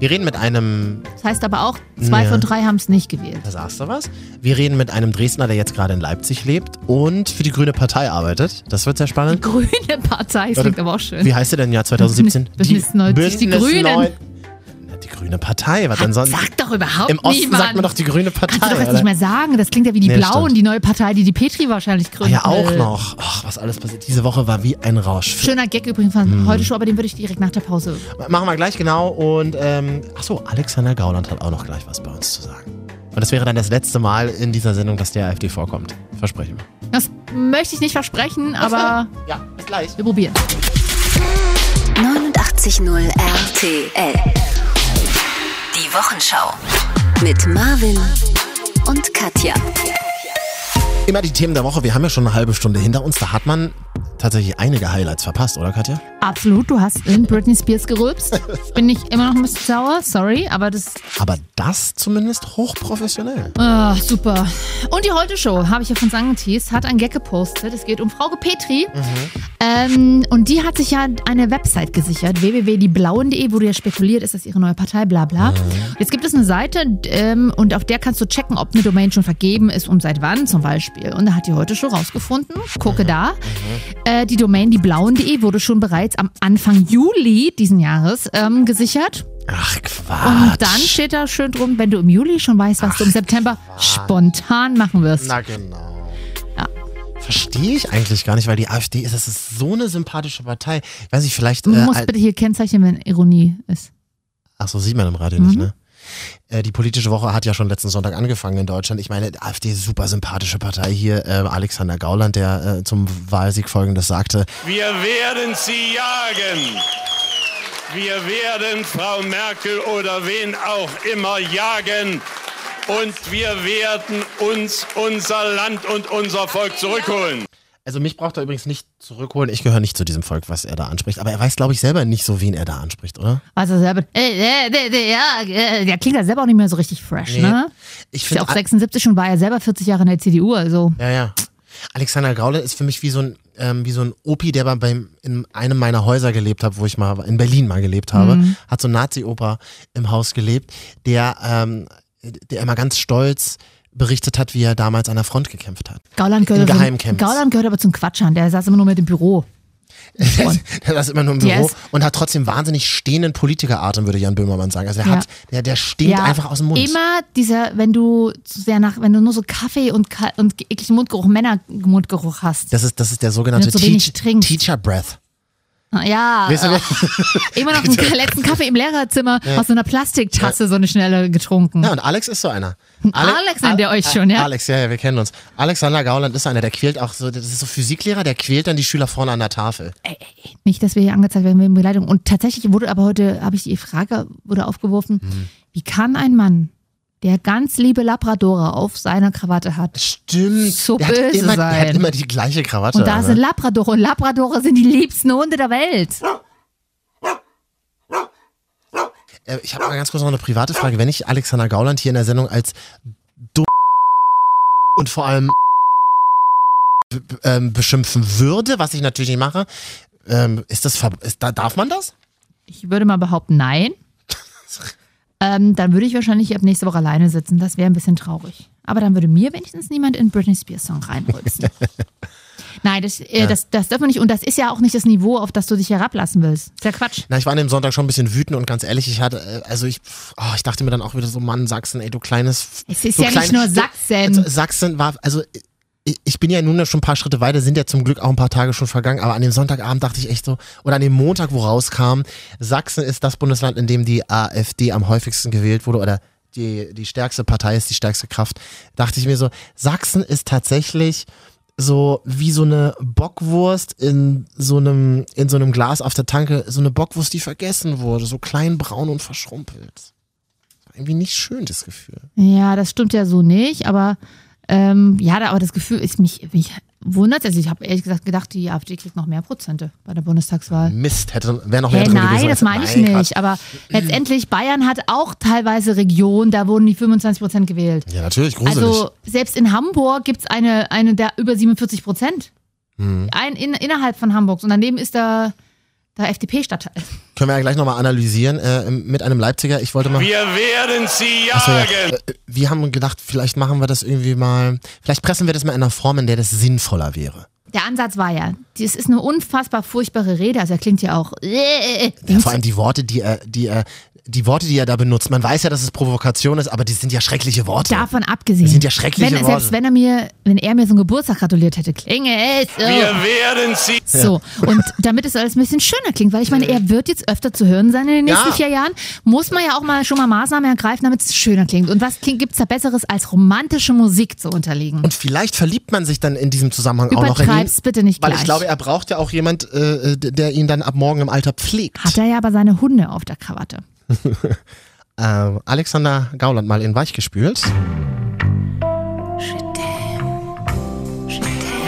Wir reden mit einem, Das heißt aber auch, zwei Ja. von drei haben es nicht gewählt. da sagst du was, wir reden mit einem Dresdner, der jetzt gerade in Leipzig lebt und für die Grüne Partei arbeitet. Das wird sehr spannend. Grüne Partei, das klingt aber auch schön. Wie heißt sie denn im Jahr 2017? Bündnis 90, die Grünen. Neu- Na, Die Grüne Partei, was denn sonst? Sagt doch überhaupt Im Osten niemand. sagt man doch die Grüne Partei. Kannst du doch jetzt oder? nicht mehr sagen. Das klingt ja wie die Nee, Blauen, stimmt. die neue Partei, die die Petri wahrscheinlich Ah, gründen ja, auch will. noch. Ach, was alles passiert. Diese Woche war wie ein Rausch. Schöner Gag übrigens von Hm. heute schon, aber den würde ich direkt nach der Pause. Machen wir gleich genau. Und ähm, achso, Alexander Gauland hat auch noch gleich was bei uns zu sagen. Und das wäre dann das letzte Mal in dieser Sendung, dass der AfD vorkommt. Versprechen wir. Das möchte ich nicht versprechen, aber Ja, bis gleich. wir probieren. 89.0 RTL. Die Wochenschau. Mit Marvin und Katja. Immer die Themen der Woche. Wir haben ja schon eine halbe Stunde hinter uns. Da hat man tatsächlich einige Highlights verpasst, oder Katja? Absolut, du hast in Britney Spears gerülpst. Bin ich immer noch ein bisschen sauer, sorry, aber das Aber das zumindest hochprofessionell. Ah, super. Und die Heute-Show, habe ich ja von Sangentis, hat ein Gag gepostet. Es geht um Frauke Petri. Ähm, und die hat sich ja eine Website gesichert, www.dieblauen.de, wo ja spekuliert ist, dass ihre neue Partei, bla bla. Jetzt gibt es eine Seite ähm, und auf der kannst du checken, ob eine Domain schon vergeben ist und seit wann zum Beispiel. Und da hat die Heute-Show rausgefunden, gucke da, äh, die Domain dieblauen.de wurde schon bereits am Anfang Juli diesen Jahres ähm, gesichert. Ach, Quatsch. Und dann steht da schön drum, wenn du im Juli schon weißt, was du im September spontan machen wirst. Na genau. Ja. Verstehe ich eigentlich gar nicht, weil die AfD ist, das ist so eine sympathische Partei. Ich weiß nicht, vielleicht. Du Äh, musst bitte hier kennzeichnen, wenn Ironie ist. Ach so, sieht man im Radio Mhm. nicht, ne? Äh, Die politische Woche hat ja schon letzten Sonntag angefangen in Deutschland. Ich meine, AfD ist super sympathische Partei hier. Äh, Alexander Gauland, der äh, zum Wahlsieg folgendes sagte. Wir werden sie jagen. Wir werden Frau Merkel oder wen auch immer jagen. Und wir werden uns unser Land und unser Volk zurückholen. Also mich braucht er übrigens nicht zurückholen. Ich gehöre nicht zu diesem Volk, was er da anspricht. Aber er weiß, glaube ich, selber nicht so, wen er da anspricht, oder? Also selber, äh, äh, ja, äh, der klingt ja selber auch nicht mehr so richtig fresh, Nee. ne? Ich Ist ja finde, auch 76 und war ja selber 40 Jahre in der CDU, also. ja, ja. Alexander Gauland ist für mich wie so ein ähm, wie so ein Opi, der beim, in einem meiner Häuser gelebt hat, wo ich mal in Berlin mal gelebt habe. Mhm. Hat so ein Nazi-Opa im Haus gelebt, der, ähm, der immer ganz stolz berichtet hat, wie er damals an der Front gekämpft hat. Gauland gehört, aber. Gauland gehört aber zum Quatschern, der saß immer nur mit im Büro. der saß immer nur im Der Büro ist- und hat trotzdem wahnsinnig stehenden Politikeratem, würde Jan Böhmermann sagen. Also er Ja. hat, der, der stinkt einfach aus dem Mund. Immer dieser, wenn du zu sehr nach, wenn du nur so Kaffee und, und ekligen Mundgeruch, Männermundgeruch hast. Das ist, das ist der sogenannte wenig Teach. Teacher Breath. Ja, Weißt du, äh, immer noch einen letzten Kaffee im Lehrerzimmer aus so einer Plastiktasse, so eine schnelle getrunken. Ja, und Alex ist so einer. Alex nennt ihr euch schon, ja? Alex, ja, ja, wir kennen uns. Alexander Gauland ist einer, der quält auch so, das ist so Physiklehrer, der quält dann die Schüler vorne an der Tafel. Nicht, dass wir hier angezeigt werden wegen Beleidigung. Und tatsächlich wurde aber heute, habe ich die Frage, wurde aufgeworfen, Mhm. wie kann ein Mann, der ganz liebe Labradore auf seiner Krawatte hat, Stimmt. So der hat böse immer, Der hat sein. immer die gleiche Krawatte. und da sind Labradore und Labradore sind die liebsten Hunde der Welt. Äh, Ich habe mal ganz kurz noch eine private Frage. Wenn ich Alexander Gauland hier in der Sendung als du und vor allem ähm, beschimpfen würde, was ich natürlich nicht mache, ähm, ist das ist, da, darf man das? Ich würde mal behaupten, nein. ähm, dann würde ich wahrscheinlich ab nächste Woche alleine sitzen. Das wäre ein bisschen traurig. Aber dann würde mir wenigstens niemand in Britney Spears Song reinrülpsen. Nein, das, äh, das, das darf man nicht. Und das ist ja auch nicht das Niveau, auf das du dich herablassen willst. ist ja Quatsch. Na, ich war an dem Sonntag schon ein bisschen wütend und ganz ehrlich, ich hatte, äh, also ich, oh, ich dachte mir dann auch wieder so, Mann, Sachsen, ey, du kleines. Es ist du ja nicht nur du- Sachsen. Also Sachsen war, also ich, bin ja nun schon ein paar Schritte weiter, sind ja zum Glück auch ein paar Tage schon vergangen, aber an dem Sonntagabend dachte ich echt so, oder an dem Montag, wo rauskam, Sachsen ist das Bundesland, in dem die AfD am häufigsten gewählt wurde oder die, die stärkste Partei ist, die stärkste Kraft, dachte ich mir so, Sachsen ist tatsächlich so wie so eine Bockwurst in so einem, in so einem Glas auf der Tanke, so eine Bockwurst, die vergessen wurde, so klein, braun und verschrumpelt. Irgendwie nicht schön, das Gefühl. Ja, das stimmt ja so nicht, aber ähm, ja, aber das Gefühl ist mich, mich wundert. Also ich habe ehrlich gesagt gedacht, die AfD kriegt noch mehr Prozente bei der Bundestagswahl. Mist, hätte, wäre noch mehr Hä, drin gewesen. nein, als- das meine ich nicht. Quatsch. Aber letztendlich, Bayern hat auch teilweise Regionen, da wurden die 25 Prozent gewählt. Ja, natürlich, gruselig. Also selbst in Hamburg gibt es eine, eine der über 47 Prozent. Hm. Ein, in, innerhalb von Hamburgs. Und daneben ist da der FDP-Stadtteil. Können wir ja gleich nochmal analysieren äh, mit einem Leipziger. Ich wollte mal. Wir werden sie Achso, ja. jagen. Äh, Wir haben gedacht, vielleicht machen wir das irgendwie mal. Vielleicht pressen wir das mal in einer Form, in der das sinnvoller wäre. Der Ansatz war ja, das ist eine unfassbar furchtbare Rede. Also er klingt ja auch. äh, Ja, vor allem die Worte, die er, die er, die Worte, die er da benutzt. Man weiß ja, dass es Provokation ist, aber die sind ja schreckliche Worte. Davon abgesehen. Das sind ja schreckliche wenn, Worte. Selbst wenn er mir, wenn er mir so einen Geburtstag gratuliert hätte, klinge es. so. Wir werden sie. So, und damit es alles ein bisschen schöner klingt, weil ich meine, er wird jetzt öfter zu hören sein in den nächsten Ja. vier Jahren, muss man ja auch mal schon mal Maßnahmen ergreifen, damit es schöner klingt. Und was gibt es da Besseres, als romantische Musik zu unterliegen? Und vielleicht verliebt man sich dann in diesem Zusammenhang auch noch in ihn. Übertreib's bitte nicht Weil gleich. ich glaube, er braucht ja auch jemand, äh, der ihn dann ab morgen im Alter pflegt. Hat er ja aber seine Hunde auf der Krawatte. Ähm, Alexander Gauland mal in Weich gespült.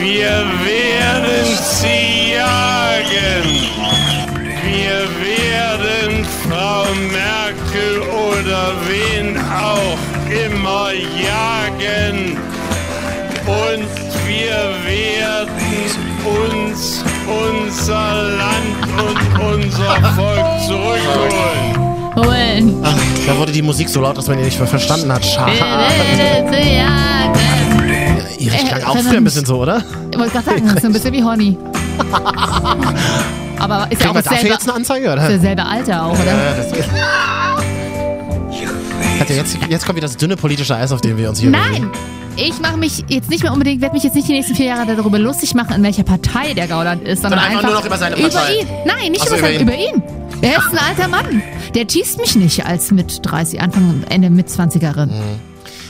Wir werden sie jagen. Wir werden Frau Merkel oder wen auch immer jagen. Und wir werden uns unser Land und unser Volk zurückholen. Holen. Ach, da wurde die Musik so laut, dass man ihn nicht mehr verstanden hat. Schade. Erich klang Äh, auch früher ein bisschen so, oder? Ich wollte gerade sagen, das ist ein bisschen wie Honey. Aber ist ja auch dafür jetzt eine Anzeige, oder? dasselbe Alter auch, oder? Ja, das Katja, jetzt, jetzt kommt wieder das dünne politische Eis, auf dem wir uns hier Nein! Ich mache mich jetzt nicht mehr unbedingt, werde mich jetzt nicht die nächsten vier Jahre darüber lustig machen, in welcher Partei der Gauland ist, sondern Sondern einfach nur noch über seine Partei. Über ihn. Nein, nicht so, über, sein, über ihn. Er ist ein alter Mann. Der teast mich nicht als mit 30, Anfang, Ende mit 20erin.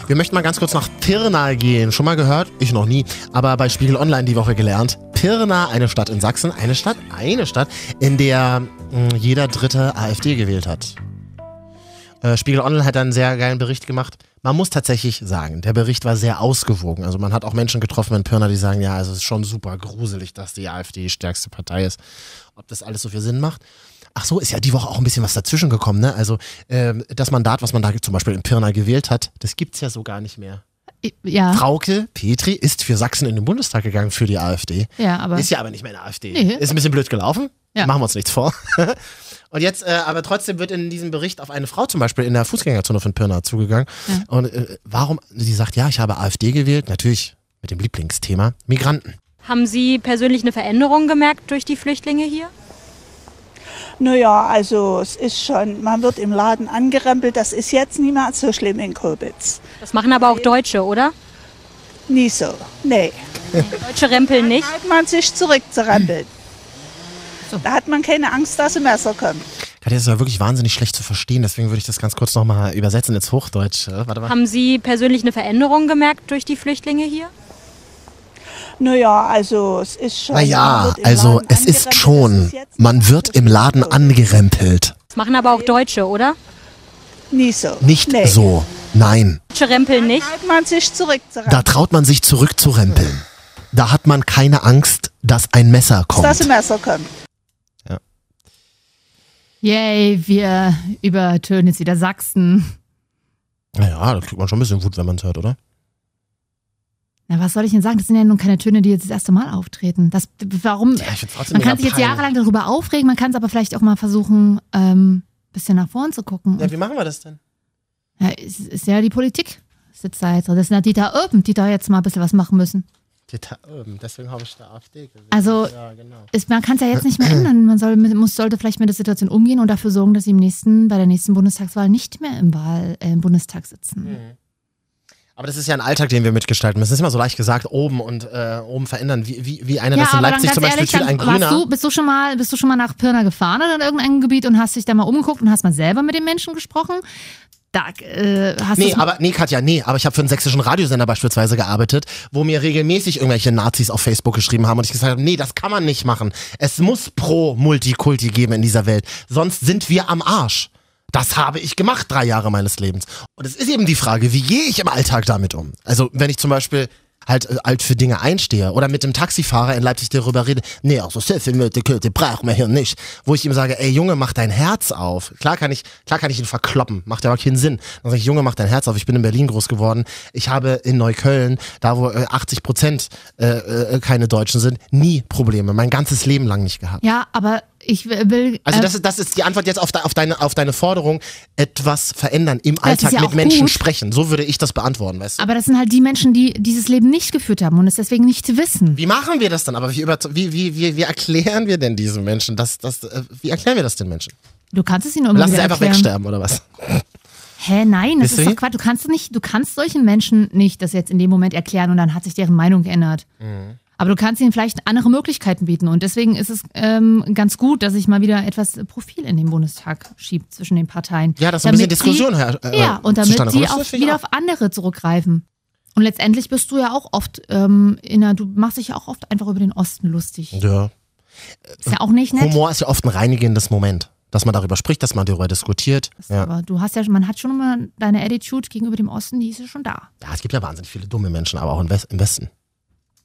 Wir möchten mal ganz kurz nach Pirna gehen. Schon mal gehört? Ich noch nie. Aber bei Spiegel Online die Woche gelernt. Pirna, eine Stadt in Sachsen. Eine Stadt, eine Stadt, in der mh, jeder Dritte AfD gewählt hat. Äh, Spiegel Online hat einen sehr geilen Bericht gemacht. Man muss tatsächlich sagen, der Bericht war sehr ausgewogen. Also man hat auch Menschen getroffen in Pirna, die sagen, ja, es ist schon super gruselig, dass die AfD die stärkste Partei ist. Ob das alles so viel Sinn macht? Ach so, ist ja die Woche auch ein bisschen was dazwischen gekommen, ne? Also ähm, das Mandat, was man da zum Beispiel in Pirna gewählt hat, das gibt's ja so gar nicht mehr. Ja, Frauke Petri ist für Sachsen in den Bundestag gegangen für die AfD. ja, aber Ist ja aber nicht mehr in der AfD. Nee. Ist ein bisschen blöd gelaufen. Ja. Machen wir uns nichts vor. Und jetzt, äh, aber trotzdem wird in diesem Bericht auf eine Frau zum Beispiel in der Fußgängerzone von Pirna zugegangen. Und äh, warum? Sie sagt, ja, ich habe AfD gewählt. Natürlich mit dem Lieblingsthema Migranten. Haben Sie persönlich eine Veränderung gemerkt durch die Flüchtlinge hier? Naja, also es ist schon, man wird im Laden angerempelt, das ist jetzt mehr so schlimm in Kobitz. Das machen aber auch Deutsche, oder? Nie so, nee. Deutsche rempeln nicht. Da hat man sich zurückzurempeln. Da hat man keine Angst, dass ein Messer kommt. Katja, das ist ja wirklich wahnsinnig schlecht zu verstehen, deswegen würde ich das ganz kurz nochmal übersetzen ins Hochdeutsch. Äh, Warte mal. Haben Sie persönlich eine Veränderung gemerkt durch die Flüchtlinge hier? Naja, also es ist schon. man Naja, wird im also Laden es ist angerempelt, schon, ist man wird im Laden angerempelt. Das machen aber auch Deutsche, oder? Nie so. Nicht nee. so, nein. Deutsche rempeln nicht. Da hat man sich zurückzurempeln. Da traut man sich zurückzurempeln. Da hat man keine Angst, dass ein Messer kommt. dass ein Messer kommt. Yay, wir übertönen jetzt wieder Sachsen. Naja, da kriegt man schon ein bisschen Wut, wenn man es hört, oder? Na, was soll ich denn sagen? Das sind ja nun keine Töne, die jetzt das erste Mal auftreten. Das, warum? Ja, man kann sich jetzt jahrelang darüber aufregen, man kann es aber vielleicht auch mal versuchen, ähm, bisschen nach vorn zu gucken. Ja, wie machen wir das denn? Ja, es ist ja die Politik. Sitzt da jetzt. Das sind ja Dieter Urban, die da jetzt mal ein bisschen was machen müssen. Dieter Urban, deswegen habe ich der AfD gewählt. Also, ja, genau. Ist, man kann es ja jetzt nicht mehr ändern. Man soll, muss, sollte vielleicht mit der Situation umgehen und dafür sorgen, dass sie im nächsten, bei der nächsten Bundestagswahl nicht mehr im, Wahl, äh, im Bundestag sitzen. Aber das ist ja ein Alltag, den wir mitgestalten müssen. Das ist immer so leicht gesagt, oben und äh, oben verändern. Wie, wie, wie einer das in Leipzig zum Beispiel tut, ein Grüner. du, bist, du schon mal, bist du schon mal nach Pirna gefahren oder in irgendeinem Gebiet und hast dich da mal umgeguckt und hast mal selber mit den Menschen gesprochen? Da äh, hast Nee, aber nee, Katja, nee, aber ich habe für einen sächsischen Radiosender beispielsweise gearbeitet, wo mir regelmäßig irgendwelche Nazis auf Facebook geschrieben haben und ich gesagt habe, nee, das kann man nicht machen. Es muss pro Multikulti geben in dieser Welt, sonst sind wir am Arsch. Das habe ich gemacht, drei Jahre meines Lebens. Und es ist eben die Frage, wie gehe ich im Alltag damit um? Also, wenn ich zum Beispiel halt äh, alt für Dinge einstehe oder mit dem Taxifahrer in Leipzig darüber rede, nee, auch so Selfie-Möte brauchen wir hier nicht. Wo ich ihm sage, ey Junge, mach dein Herz auf. Klar kann ich, klar kann ich ihn verkloppen, macht aber keinen Sinn. Dann sage ich, Junge, mach dein Herz auf. Ich bin in Berlin groß geworden. Ich habe in Neukölln, da wo äh, 80 Prozent äh, äh, keine Deutschen sind, nie Probleme. Mein ganzes Leben lang nicht gehabt. ja, aber ich will. Also äh, das ist, das ist die Antwort jetzt auf, de, auf, deine, auf deine Forderung, etwas verändern, im Alltag ja mit Menschen gut. sprechen. So würde ich das beantworten, weißt du? aber das sind halt die Menschen, die dieses Leben nicht geführt haben und es deswegen nicht wissen. Wie machen wir das dann? Aber wie, wie, wie, wie, wie erklären wir denn diesen Menschen? Das, das, äh, wie erklären wir das den Menschen? Du kannst es ihnen irgendwie Lassen sie einfach erklären. wegsterben oder was? Hä, nein, das Wisst ist doch Quatsch. Du kannst nicht, du kannst solchen Menschen nicht das jetzt in dem Moment erklären und dann hat sich deren Meinung geändert. Mhm. Aber du kannst ihnen vielleicht andere Möglichkeiten bieten und deswegen ist es ähm, ganz gut, dass sich mal wieder etwas Profil in den Bundestag schiebt zwischen den Parteien. Ja, dass ein bisschen Diskussion her, äh, Ja, und damit finde ich wieder auf andere zurückgreifen. Und letztendlich bist du ja auch oft ähm, in einer, du machst dich ja auch oft einfach über den Osten lustig. Ja. Ist ja auch nicht nett. Humor ist ja oft ein reinigendes Moment. Dass man darüber spricht, dass man darüber diskutiert. Ja. Aber du hast ja, man hat schon immer deine Attitude gegenüber dem Osten, die ist ja schon da. ja, es gibt ja wahnsinnig viele dumme Menschen, aber auch im Westen.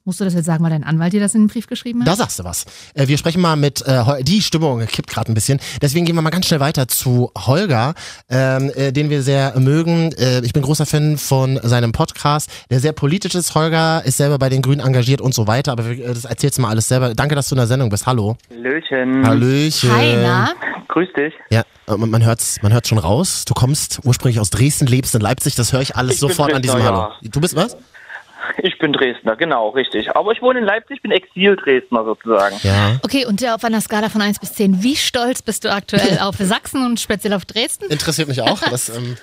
Musst du das jetzt sagen, weil dein Anwalt dir das in den Brief geschrieben hat? Da sagst du was. Äh, wir sprechen mal mit, äh, die Stimmung kippt gerade ein bisschen. Deswegen gehen wir mal ganz schnell weiter zu Holger, ähm, äh, den wir sehr mögen. Äh, ich bin großer Fan von seinem Podcast, der sehr politisch ist. Holger ist selber bei den Grünen engagiert und so weiter. Aber das erzählst du mal alles selber. Danke, dass du in der Sendung bist. Hallo. Hallöchen. Hallöchen. Hi, na? Grüß dich. Ja, man hört's, man hört's schon raus. Du kommst ursprünglich aus Dresden, lebst in Leipzig. Das höre ich alles Ich sofort an diesem Hallo. Du bist was? Ich bin Dresdner, genau, richtig. Aber ich wohne in Leipzig, bin Exil-Dresdner sozusagen. Ja. Okay, und auf einer Skala von 1 bis 10, wie stolz bist du aktuell auf Sachsen und speziell auf Dresden? Interessiert mich auch. Das, ähm,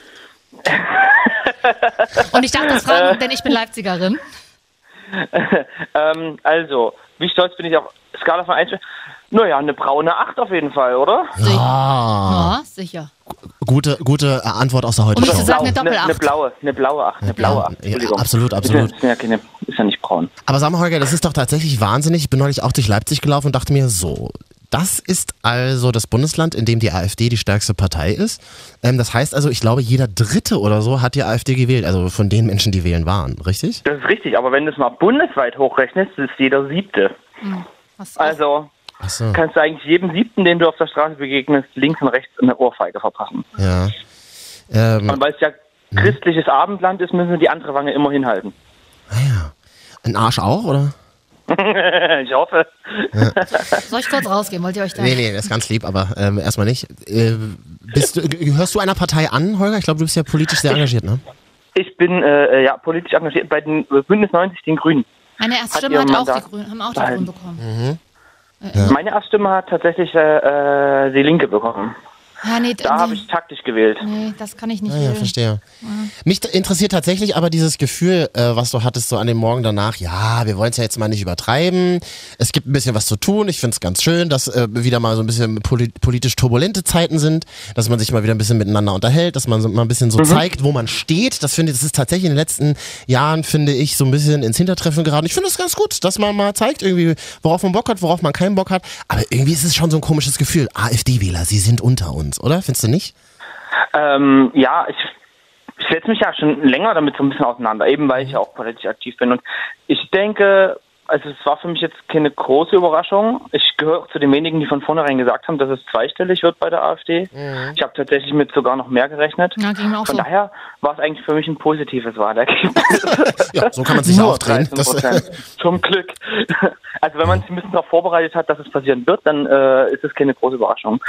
Und ich darf das fragen, denn ich bin Leipzigerin. Ähm, also, wie stolz bin ich auf Skala von 1? Naja, eine braune 8 auf jeden Fall, oder? ah, Ja, sicher. gute, gute äh, Antwort aus der heutigen ich Show. sag eine Blau, Doppel-Acht. Eine blaue, eine blaue 8, eine blaue 8. Ja, Entschuldigung. absolut, absolut. Ist ja, keine, ist ja nicht braun. Aber sag mal, Holger, das ist doch tatsächlich wahnsinnig. Ich bin neulich auch durch Leipzig gelaufen und dachte mir, so, das ist also das Bundesland, in dem die AfD die stärkste Partei ist. Ähm, das heißt also, ich glaube, jeder Dritte oder so hat die AfD gewählt. Also von den Menschen, die wählen waren, richtig? Das ist richtig, aber wenn du es mal bundesweit hochrechnest, ist jeder Siebte. Du auch- Also so, kannst du eigentlich jedem Siebten, den du auf der Straße begegnest, links und rechts eine Ohrfeige verpassen. ja. Ähm, Und weil es ja christliches Abendland ist, müssen wir die andere Wange immer hinhalten. ein Arsch auch, oder? ich hoffe. Soll ich kurz rausgehen? Wollt ihr euch da? Nee, nee, das ist ganz lieb, aber ähm, erstmal nicht. Äh, bist du, gehörst du einer Partei an, Holger? Ich glaube, du bist ja politisch sehr engagiert, ne? Ich bin äh, ja politisch engagiert bei den äh, Bündnis 90, den Grünen. Meine hat Erststimme ihr hat auch die Grünen, haben auch die. Grünen bekommen. Meine Erststimme hat tatsächlich äh, äh, die Linke bekommen. Ja, nee, Da habe ich taktisch gewählt. nee, das kann ich nicht Ah, ja, verstehe. Mich t- interessiert tatsächlich aber dieses Gefühl, äh, was du hattest so an dem Morgen danach. Ja, wir wollen es ja jetzt mal nicht übertreiben. Es gibt ein bisschen was zu tun. Ich finde es ganz schön, dass äh, wieder mal so ein bisschen poli politisch turbulente Zeiten sind, dass man sich mal wieder ein bisschen miteinander unterhält, dass man so, mal ein bisschen so Mhm. zeigt, wo man steht. Das finde ich, das ist tatsächlich in den letzten Jahren, finde ich, so ein bisschen ins Hintertreffen geraten. Ich finde es ganz gut, dass man mal zeigt, irgendwie, worauf man Bock hat, worauf man keinen Bock hat. Aber irgendwie ist es schon so ein komisches Gefühl. AfD-Wähler, sie sind unter uns, oder? Findest du nicht? Ähm, ja, ich, ich setze mich ja schon länger damit so ein bisschen auseinander, eben weil ich ja auch politisch aktiv bin. Und ich denke, also es war für mich jetzt keine große Überraschung. Ich gehöre zu den wenigen, die von vornherein gesagt haben, dass es zweistellig wird bei der AfD. Ich habe tatsächlich mit sogar noch mehr gerechnet. Ja, auch Von so. daher war es eigentlich für mich ein positives Wahlergebnis. Ja, so kann man sich Nur aufdrehen. 13 Das, Prozent. Zum Glück. Also wenn man sich ein bisschen darauf vorbereitet hat, dass es passieren wird, dann äh, ist es keine große Überraschung.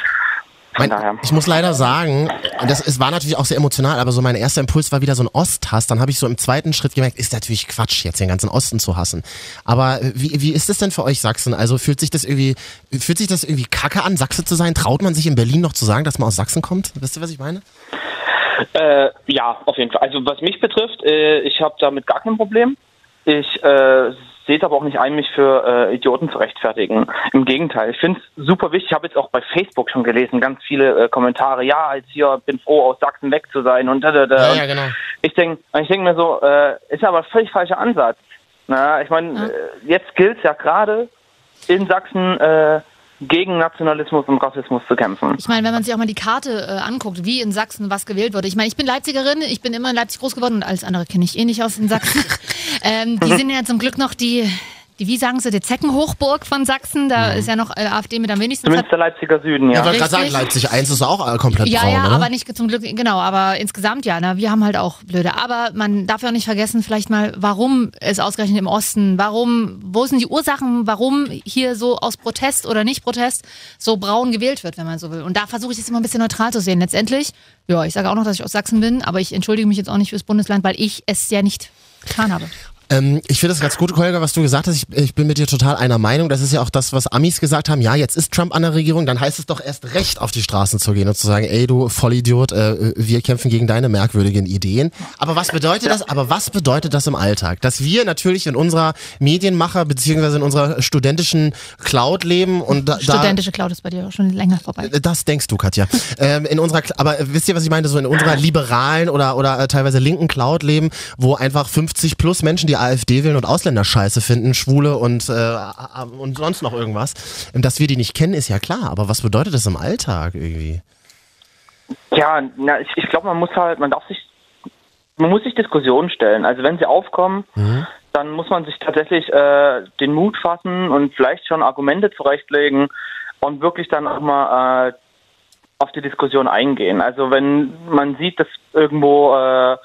Mein, ich muss leider sagen, das es war natürlich auch sehr emotional, aber so mein erster Impuls war wieder so ein Osthass. Dann habe ich so im zweiten Schritt gemerkt, ist natürlich Quatsch, jetzt den ganzen Osten zu hassen. Aber äh, wie, wie ist es denn für euch Sachsen? Also fühlt sich das irgendwie, fühlt sich das irgendwie kacke an, Sachse zu sein? Traut man sich in Berlin noch zu sagen, dass man aus Sachsen kommt? Wisst ihr, was ich meine? Äh, ja, auf jeden Fall. Also was mich betrifft, äh, ich habe damit gar kein Problem. Ich äh, sehe es aber auch nicht ein, mich für äh, Idioten zu rechtfertigen. Im Gegenteil, ich finde es super wichtig. Ich habe jetzt auch bei Facebook schon gelesen, ganz viele äh, Kommentare. Ja, als hier bin froh, aus Sachsen weg zu sein und da, da, da. Ja, ja, genau. Ich denke ich denk mir so, äh, ist aber ein völlig falscher Ansatz. Na, ich meine, äh, jetzt gilt es ja gerade in Sachsen äh, gegen Nationalismus und Rassismus zu kämpfen. Ich meine, wenn man sich auch mal die Karte äh, anguckt, wie in Sachsen was gewählt wurde. Ich meine, ich bin Leipzigerin, ich bin immer in Leipzig groß geworden und alles andere kenne ich eh nicht aus in Sachsen. ähm, die sind ja zum Glück noch die, die wie sagen sie, die Zeckenhochburg von Sachsen. Da ist ja noch äh, AfD mit am wenigsten. Zumindest der Leipziger Süden, Ich ja. wollte gerade sagen, Richtig. Leipzig 1 ist auch äh, komplett Ja, braun, ja, oder? aber nicht zum Glück, genau, aber insgesamt ja, ne, wir haben halt auch blöde. Aber man darf ja auch nicht vergessen, vielleicht mal, warum es ausgerechnet im Osten, warum, wo sind die Ursachen, warum hier so aus Protest oder nicht Protest so braun gewählt wird, wenn man so will. Und da versuche ich es immer ein bisschen neutral zu sehen. Letztendlich, ja, ich sage auch noch, dass ich aus Sachsen bin, aber ich entschuldige mich jetzt auch nicht fürs Bundesland, weil ich es ja nicht getan habe. Ähm, ich finde das ganz gut, Holger, was du gesagt hast. Ich, ich bin mit dir total einer Meinung. Das ist ja auch das, was Amis gesagt haben. Ja, jetzt ist Trump an der Regierung, dann heißt es doch erst recht, auf die Straßen zu gehen und zu sagen, ey, du Vollidiot, äh, wir kämpfen gegen deine merkwürdigen Ideen. Aber was bedeutet das? Aber was bedeutet das im Alltag? Dass wir natürlich in unserer Medienmacher beziehungsweise in unserer studentischen Cloud leben und da, Studentische Cloud ist bei dir schon länger vorbei. das denkst du, Katja. ähm, in unserer, aber äh, wisst ihr, was ich meine? So in unserer liberalen oder oder äh, teilweise linken Cloud leben, wo einfach 50 plus Menschen die AfD wählen und Ausländer scheiße finden, Schwule und äh, und sonst noch irgendwas. Dass wir die nicht kennen, ist ja klar. Aber was bedeutet das im Alltag irgendwie? Ja, na, ich, ich glaube, man muss halt, man darf sich, man muss sich Diskussionen stellen. Also wenn sie aufkommen, dann muss man sich tatsächlich äh, den Mut fassen und vielleicht schon Argumente zurechtlegen und wirklich dann auch mal äh, auf die Diskussion eingehen. Also wenn man sieht, dass irgendwo äh,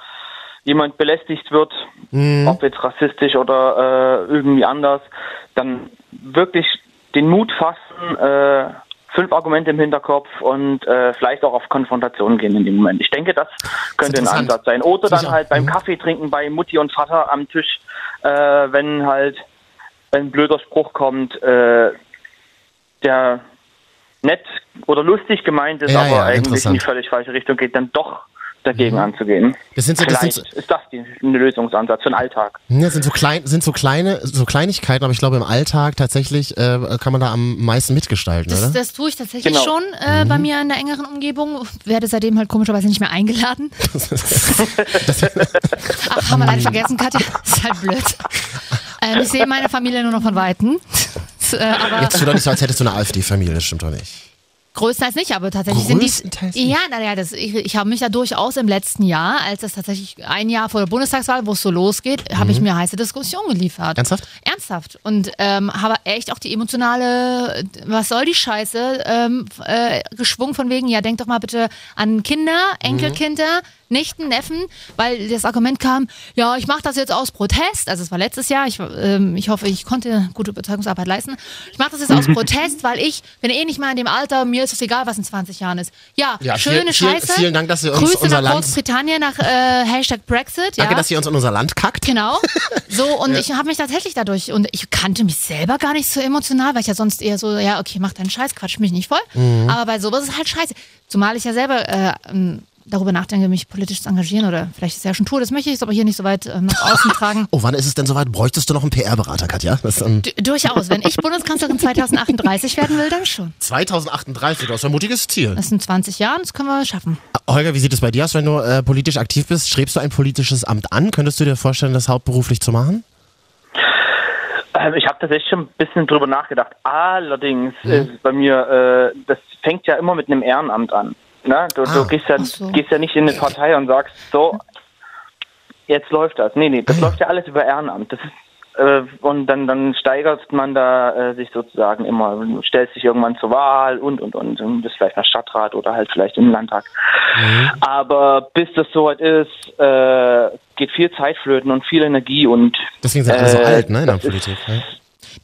jemand belästigt wird, ob jetzt rassistisch oder äh, irgendwie anders, dann wirklich den Mut fassen, äh, fünf Argumente im Hinterkopf und äh, vielleicht auch auf Konfrontation gehen in dem Moment. Ich denke, das könnte ein interessant. Ansatz sein. Oder Sicher. dann halt beim Mhm. Kaffee trinken bei Mutti und Vater am Tisch, äh, wenn halt ein blöder Spruch kommt, äh, der nett oder lustig gemeint ist, Ja, aber ja, eigentlich in die völlig falsche Richtung geht, dann doch dagegen anzugehen. Das sind so- das Vielleicht sind ist das die, ein Lösungsansatz für den Alltag. Ja, das sind so klein, sind so kleine, so Kleinigkeiten, aber ich glaube im Alltag tatsächlich äh, kann man da am meisten mitgestalten, Das, oder? das tue ich tatsächlich Genau. schon äh, bei mir in der engeren Umgebung. Werde seitdem halt komischerweise nicht mehr eingeladen. Ach, haben wir leider vergessen, Katja. ist halt blöd. Ähm, ich sehe meine Familie nur noch von Weitem. äh, aber Jetzt tu doch nicht so, als hättest du eine AfD-Familie, das stimmt doch nicht. Größtenteils nicht, aber tatsächlich sind die. Ja, naja, das, ich, ich habe mich da durchaus im letzten Jahr, als das tatsächlich ein Jahr vor der Bundestagswahl, wo es so losgeht, habe ich mir heiße Diskussionen geliefert. Mhm. Ernsthaft? Ernsthaft. Und ähm, habe echt auch die emotionale, was soll die Scheiße, ähm, äh, geschwungen von wegen, ja, denk doch mal bitte an Kinder, Enkelkinder, Nichten, Neffen, weil das Argument kam, ja, ich mache das jetzt aus Protest. Also es war letztes Jahr. Ich, ähm, ich hoffe, ich konnte gute Überzeugungsarbeit leisten. Ich mache das jetzt aus Protest, weil ich bin eh nicht mehr in dem Alter. Mir ist es egal, was in 20 Jahren ist. Ja, Ja, schöne vielen- Scheiße. vielen Dank, dass ihr uns Grüße unser nach Land- Großbritannien nach äh, Hashtag Brexit. Ja. Danke, dass ihr uns in unser Land kackt. Genau. So, und ich habe mich tatsächlich dadurch, und ich kannte mich selber gar nicht so emotional, weil ich ja sonst eher so, ja, okay, mach deinen Scheiß, quatsch mich nicht voll. Mhm. Aber bei sowas ist halt scheiße. Zumal ich ja selber äh, ähm, darüber nachdenke, mich politisch zu engagieren oder vielleicht ist ja schon tue, das möchte ich jetzt aber hier nicht so weit äh, nach außen tragen. Oh, wann ist es denn soweit? Bräuchtest du noch einen PR-Berater, Katja? Das, ähm, durchaus. Wenn ich Bundeskanzlerin 2038 werden will, dann schon. 2038, du hast ein mutiges Ziel. Das sind 20 Jahre, das können wir schaffen. Holger, wie sieht es bei dir aus, wenn du äh, politisch aktiv bist? Strebst du ein politisches Amt an? Könntest du dir vorstellen, das hauptberuflich zu machen? Ähm, ich habe tatsächlich schon ein bisschen drüber nachgedacht. Allerdings Mhm. ist bei mir, äh, das fängt ja immer mit einem Ehrenamt an. Ne? Du, Ah. du gehst, ja, so. gehst ja nicht in eine Partei und sagst, so, jetzt läuft das. Nee, nee, das läuft ja alles über Ehrenamt. Das ist äh, und dann, dann steigert man da äh, sich sozusagen immer, Du stellst dich irgendwann zur Wahl und und und und bist vielleicht mal Stadtrat oder halt vielleicht im Landtag. Aber bis das soweit ist, äh, geht viel Zeit flöten und viel Energie und Deswegen sind alle so Äh, alt, ne, in der das ist- Politik. Ne?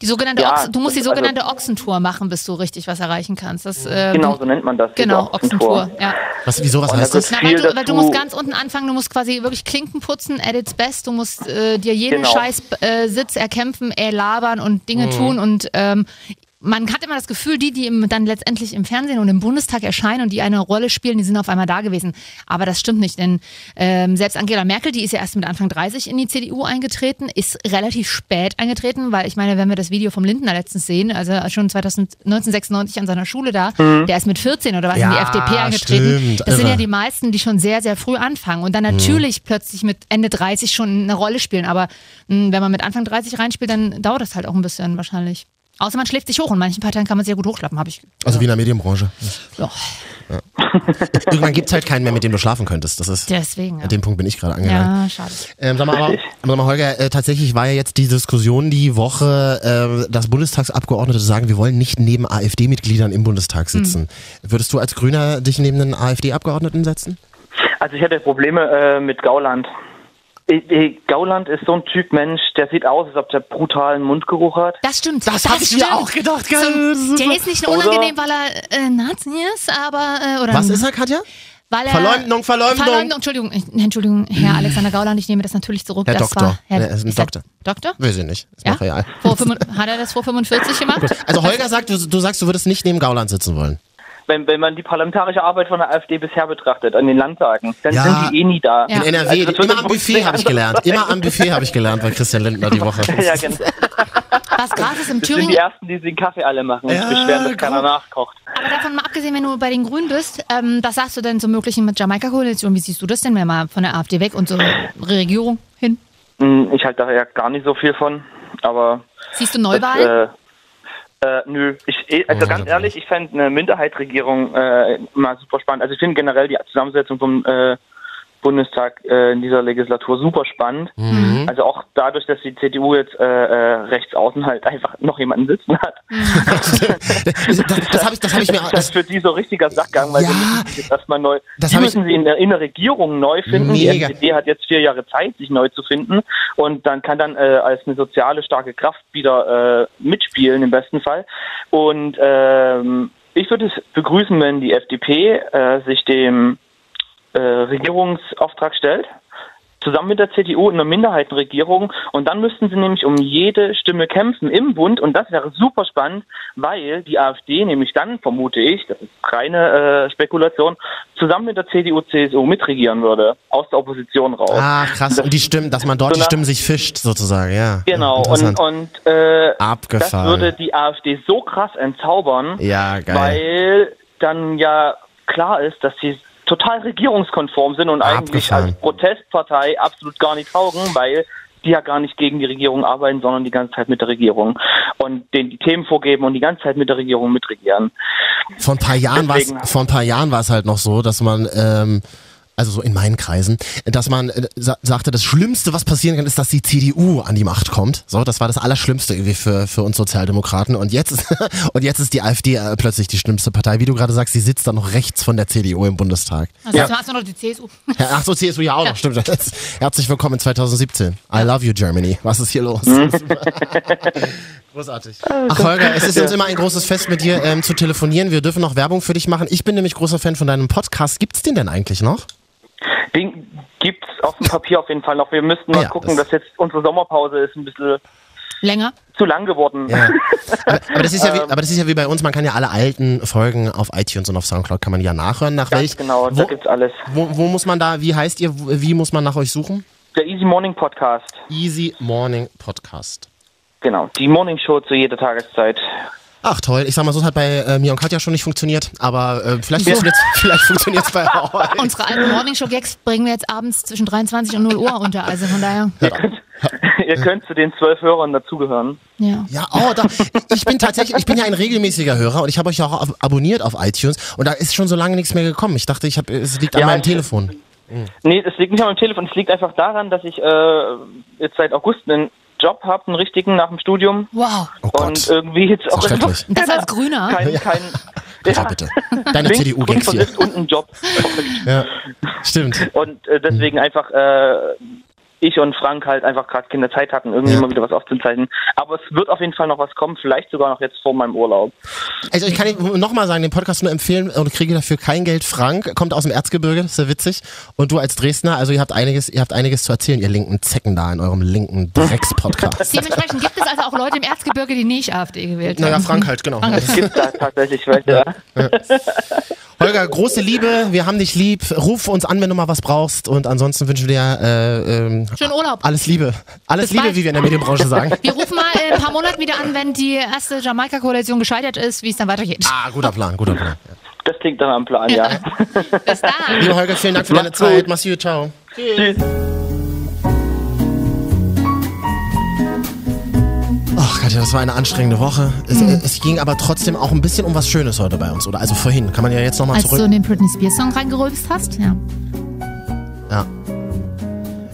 Die sogenannte Ja, Ochsen, du musst die also- sogenannte Ochsentour machen, bis du richtig was erreichen kannst. Das, äh, genau so nennt man das. Genau, Ochsentour. Ochsentour. Ja. Was, wieso, was heißt da das? Na, weil, du, weil du musst ganz unten anfangen, du musst quasi wirklich Klinken putzen, at its best, du musst äh, dir jeden Genau. Scheiß äh, Sitz erkämpfen, äh, labern und Mhm. Dinge tun und ähm, man hat immer das Gefühl, die, die im, dann letztendlich im Fernsehen und im Bundestag erscheinen und die eine Rolle spielen, die sind auf einmal da gewesen. Aber das stimmt nicht, denn ähm, selbst Angela Merkel, die ist ja erst mit Anfang 30 in die CDU eingetreten, ist relativ spät eingetreten, weil ich meine, wenn wir das Video vom Lindner letztens sehen, also schon 2000 1996 an seiner Schule da, der ist mit 14 oder was in die Ja, FDP eingetreten. stimmt, das sind ja die meisten, die schon sehr, sehr früh anfangen und dann natürlich plötzlich mit Ende 30 schon eine Rolle spielen. Aber mh, wenn man mit Anfang 30 reinspielt, dann dauert das halt auch ein bisschen wahrscheinlich. Außer man schläft sich hoch. In manchen Parteien kann man sehr gut hochschlafen, habe ich. Also wie in der Medienbranche. Ja, Irgendwann gibt es halt keinen mehr, mit dem du schlafen könntest. Das ist, deswegen. Ja, an dem Punkt bin ich gerade angelangt. ja schade. Ähm, sag mal, aber, sag mal Holger, äh, tatsächlich war ja jetzt die Diskussion die Woche, äh, dass Bundestagsabgeordnete sagen, wir wollen nicht neben AfD-Mitgliedern im Bundestag sitzen. Würdest du als Grüner dich neben einen AfD-Abgeordneten setzen? Also ich hatte Probleme äh, mit Gauland. Ich, ich, Gauland ist so ein Typ Mensch, der sieht aus, als ob der brutalen Mundgeruch hat. Das stimmt. Das hab ich mir auch gedacht, gell? So, der ist nicht nur Oder- unangenehm, weil er äh, Nazi ist, aber. Äh, oder Was ist er, Katja? Weil er, Verleumdung, Verleumdung. Verleumdung, Entschuldigung, äh, Entschuldigung, Herr Alexander Gauland, ich nehme das natürlich zurück. Herr das Doktor. War, Herr, Er ist ein der Doktor. Doktor? Weiß ich nicht. Ist Ja? real. Hat er das vor 45 gemacht? Also Holger sagt, du, du sagst, du würdest nicht neben Gauland sitzen wollen. Wenn, wenn man die parlamentarische Arbeit von der AfD bisher betrachtet, an den Landtagen, dann Ja. sind die eh nie da. Ja. In NRW, Also das immer am Buffet habe ich gelernt. Immer am Buffet habe ich gelernt bei Christian Lindner die Woche. ja, genau. Was krass ist im Das sind Thüringen, die Ersten, die den Kaffee alle machen und Ja, sich beschweren, dass keiner nachkocht. aber davon mal abgesehen, wenn du bei den Grünen bist, ähm, was sagst du denn zur möglichen mit Jamaika-Koalition? Wie siehst du das denn, wenn mal von der AfD weg und zur Regierung hin? Hm, Ich halte da ja gar nicht so viel von, aber Siehst du das, Neuwahlen? äh, äh, nö, ich, eh- also Oh, ganz ehrlich, ich fände eine Minderheitsregierung äh, mal super spannend. Also ich finde generell die Zusammensetzung vom äh, Bundestag äh, in dieser Legislatur super spannend. Mhm. Also auch dadurch, dass die CDU jetzt äh, äh, rechts außen halt einfach noch jemanden sitzen hat. Das, das habe ich, das hab ich mir. Das Das, ist für die so richtiger Sackgang, weil Ja. sie müssen jetzt erstmal neu. Das die hab ich- müssen sie in der, in der Regierung neu finden. Mega. Die SPD hat jetzt vier Jahre Zeit, sich neu zu finden und dann kann dann äh, als eine soziale starke Kraft wieder äh, mitspielen im besten Fall. Und ähm, ich würde es begrüßen, wenn die FDP äh, sich dem äh, Regierungsauftrag stellt. Zusammen mit der CDU in einer Minderheitenregierung und dann müssten sie nämlich um jede Stimme kämpfen im Bund und das wäre super spannend, weil die AfD nämlich dann, vermute ich, das ist reine äh, Spekulation, zusammen mit der CDU, CSU mitregieren würde, aus der Opposition raus. ah, krass. Und die Stimmen, dass man dort So die Stimmen sich fischt, sozusagen, ja. Genau, und, Interessant. und äh, das Abgefahren. würde die AfD so krass entzaubern, Ja, weil dann ja klar ist, dass sie total regierungskonform sind und eigentlich als Protestpartei absolut gar nicht taugen, weil die ja gar nicht gegen die Regierung arbeiten, sondern die ganze Zeit mit der Regierung und denen die Themen vorgeben und die ganze Zeit mit der Regierung mitregieren. Vor ein paar Jahren war es, Deswegen- vor ein paar Jahren war es halt noch so, dass man ähm, also so in meinen Kreisen, dass man äh, sa sagte, das Schlimmste, was passieren kann, ist, dass die CDU an die Macht kommt. So, das war das Allerschlimmste irgendwie für, für uns Sozialdemokraten. Und jetzt ist, und jetzt ist die AfD äh, plötzlich die schlimmste Partei. Wie du gerade sagst, sie sitzt da noch rechts von der CDU im Bundestag. Also das war erstmal noch die CSU. Ja, ach so, CSU ja auch noch, stimmt. Herzlich willkommen in 2017. I love you, Germany. Was ist hier los? Großartig. Ach Holger, es ist uns immer ein großes Fest mit dir ähm, zu telefonieren. Wir dürfen noch Werbung für dich machen. Ich bin nämlich großer Fan von deinem Podcast. Gibt's den denn eigentlich noch? Den gibt's auf dem Papier auf jeden Fall noch. Wir müssten mal Ja, gucken, das- dass jetzt unsere Sommerpause ist ein bisschen Länger? zu lang geworden. Ja. Aber, aber, das ist ja wie, aber das ist ja wie bei uns, man kann ja alle alten Folgen auf iTunes und auf Soundcloud kann man ja nachhören. Nach Ganz welch, genau, wo, da gibt's alles. wo, wo muss man da, wie heißt ihr, wie muss man nach euch suchen? Der Easy Morning Podcast. Easy Morning Podcast. Genau, die Morning Show zu jeder Tageszeit. Ach toll, ich sag mal, so es hat bei äh, mir und Katja schon nicht funktioniert, aber äh, vielleicht funktioniert vielleicht funktioniert's bei euch. Unsere alten Morningshow-Gags bringen wir jetzt abends zwischen 23 und 0 Uhr unter. Also von daher, Ihr könnt zu den zwölf Hörern dazugehören. ja. Ja, oh, da, ich bin tatsächlich, ich bin ja ein regelmäßiger Hörer und ich habe euch ja auch ab- abonniert auf iTunes und da ist schon so lange nichts mehr gekommen. Ich dachte, ich hab, es liegt an Ja, meinem ich- Telefon. Nee, es liegt nicht an meinem Telefon, es liegt einfach daran, dass ich äh, jetzt seit August einen Job habe, einen richtigen nach dem Studium. Wow. Oh Und Gott, irgendwie jetzt auch. Und das als Grüner? kein, kein Bitte, bitte. Deine CDU-Gags hier. Und einen Job. Ja, stimmt. Und äh, deswegen einfach äh, ich und Frank halt einfach gerade keine Zeit hatten, irgendwie Ja. mal wieder was aufzuzeichnen. Aber es wird auf jeden Fall noch was kommen, vielleicht sogar noch jetzt vor meinem Urlaub. Also ich kann nochmal sagen, den Podcast nur empfehlen und kriege dafür kein Geld. Frank kommt aus dem Erzgebirge, das ist ja witzig. Und du als Dresdner, also ihr habt einiges, ihr habt einiges zu erzählen, ihr linken Zecken da in eurem linken Drecks-Podcast. Dementsprechend gibt es also auch Leute im Erzgebirge, die nicht AfD gewählt haben. naja, Frank halt, genau. Es gibt da tatsächlich welche. Holger, große Liebe, wir haben dich lieb. Ruf uns an, wenn du mal was brauchst. Und ansonsten wünschen wir dir äh, ähm, Schönen Urlaub. alles Liebe. Alles Bis Liebe, bald. wie wir in der Medienbranche sagen. Wir rufen mal in ein paar Monaten wieder an, wenn die erste Jamaika-Koalition gescheitert ist, wie es dann weitergeht. Ah, guter Plan, guter Plan. Das klingt dann am Plan, ja. Bis dann. Liebe Holger, vielen Dank für deine Mach's. Zeit. Mach's gut, ciao. Tschüss. Ach Katja, das war eine anstrengende Woche. Es, Mhm. es ging aber trotzdem auch ein bisschen um was Schönes heute bei uns, oder? Also vorhin, kann man ja jetzt nochmal Als du zurück. in den Britney Spears Song reingerülpst hast, ja. Ja.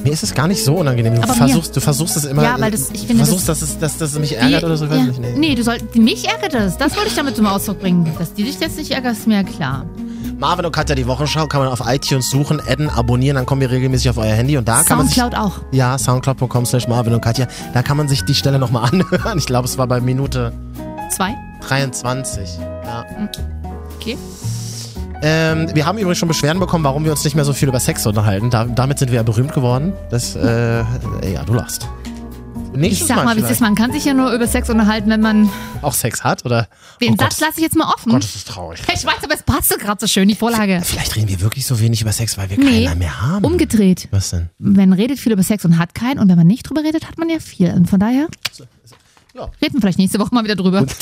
Mir ist es gar nicht so unangenehm. Du versuchst, du versuchst es immer. Ja, weil das- ich du finde, versuchst, das- dass es, dass, dass es mich ärgert Die- oder so. Ja. nicht. Nee. Nee, du sollst, mich ärgert das. Das wollte ich damit zum Ausdruck bringen. Dass die dich jetzt nicht ärgert, ist mir klar. Marvin und Katja, die Wochenschau kann man auf iTunes suchen, adden, abonnieren, dann kommen wir regelmäßig auf euer Handy und da kann man sich. Soundcloud auch. Ja, soundcloud.com slash Marvin und Katja. Da kann man sich die Stelle nochmal anhören. Ich glaube, es war bei Minute Zwei. 23. Ja. Okay. Ähm, wir haben übrigens schon Beschwerden bekommen, warum wir uns nicht mehr so viel über Sex unterhalten. Da, damit sind wir ja berühmt geworden. Das, äh, ja, du lachst. Ich sag mal, wie es ist, man kann sich ja nur über Sex unterhalten, wenn man. auch Sex hat, oder? Den oh Gott, Satz lasse ich jetzt mal offen. Gott, das ist traurig. ich weiß, aber es passte gerade so schön, die Vorlage. Vielleicht reden wir wirklich so wenig über Sex, weil wir Nee, keiner mehr haben. umgedreht. Was denn? Man redet viel über Sex und hat keinen. Und wenn man nicht drüber redet, hat man ja viel. Und von daher Ja. reden wir vielleicht nächste Woche mal wieder drüber.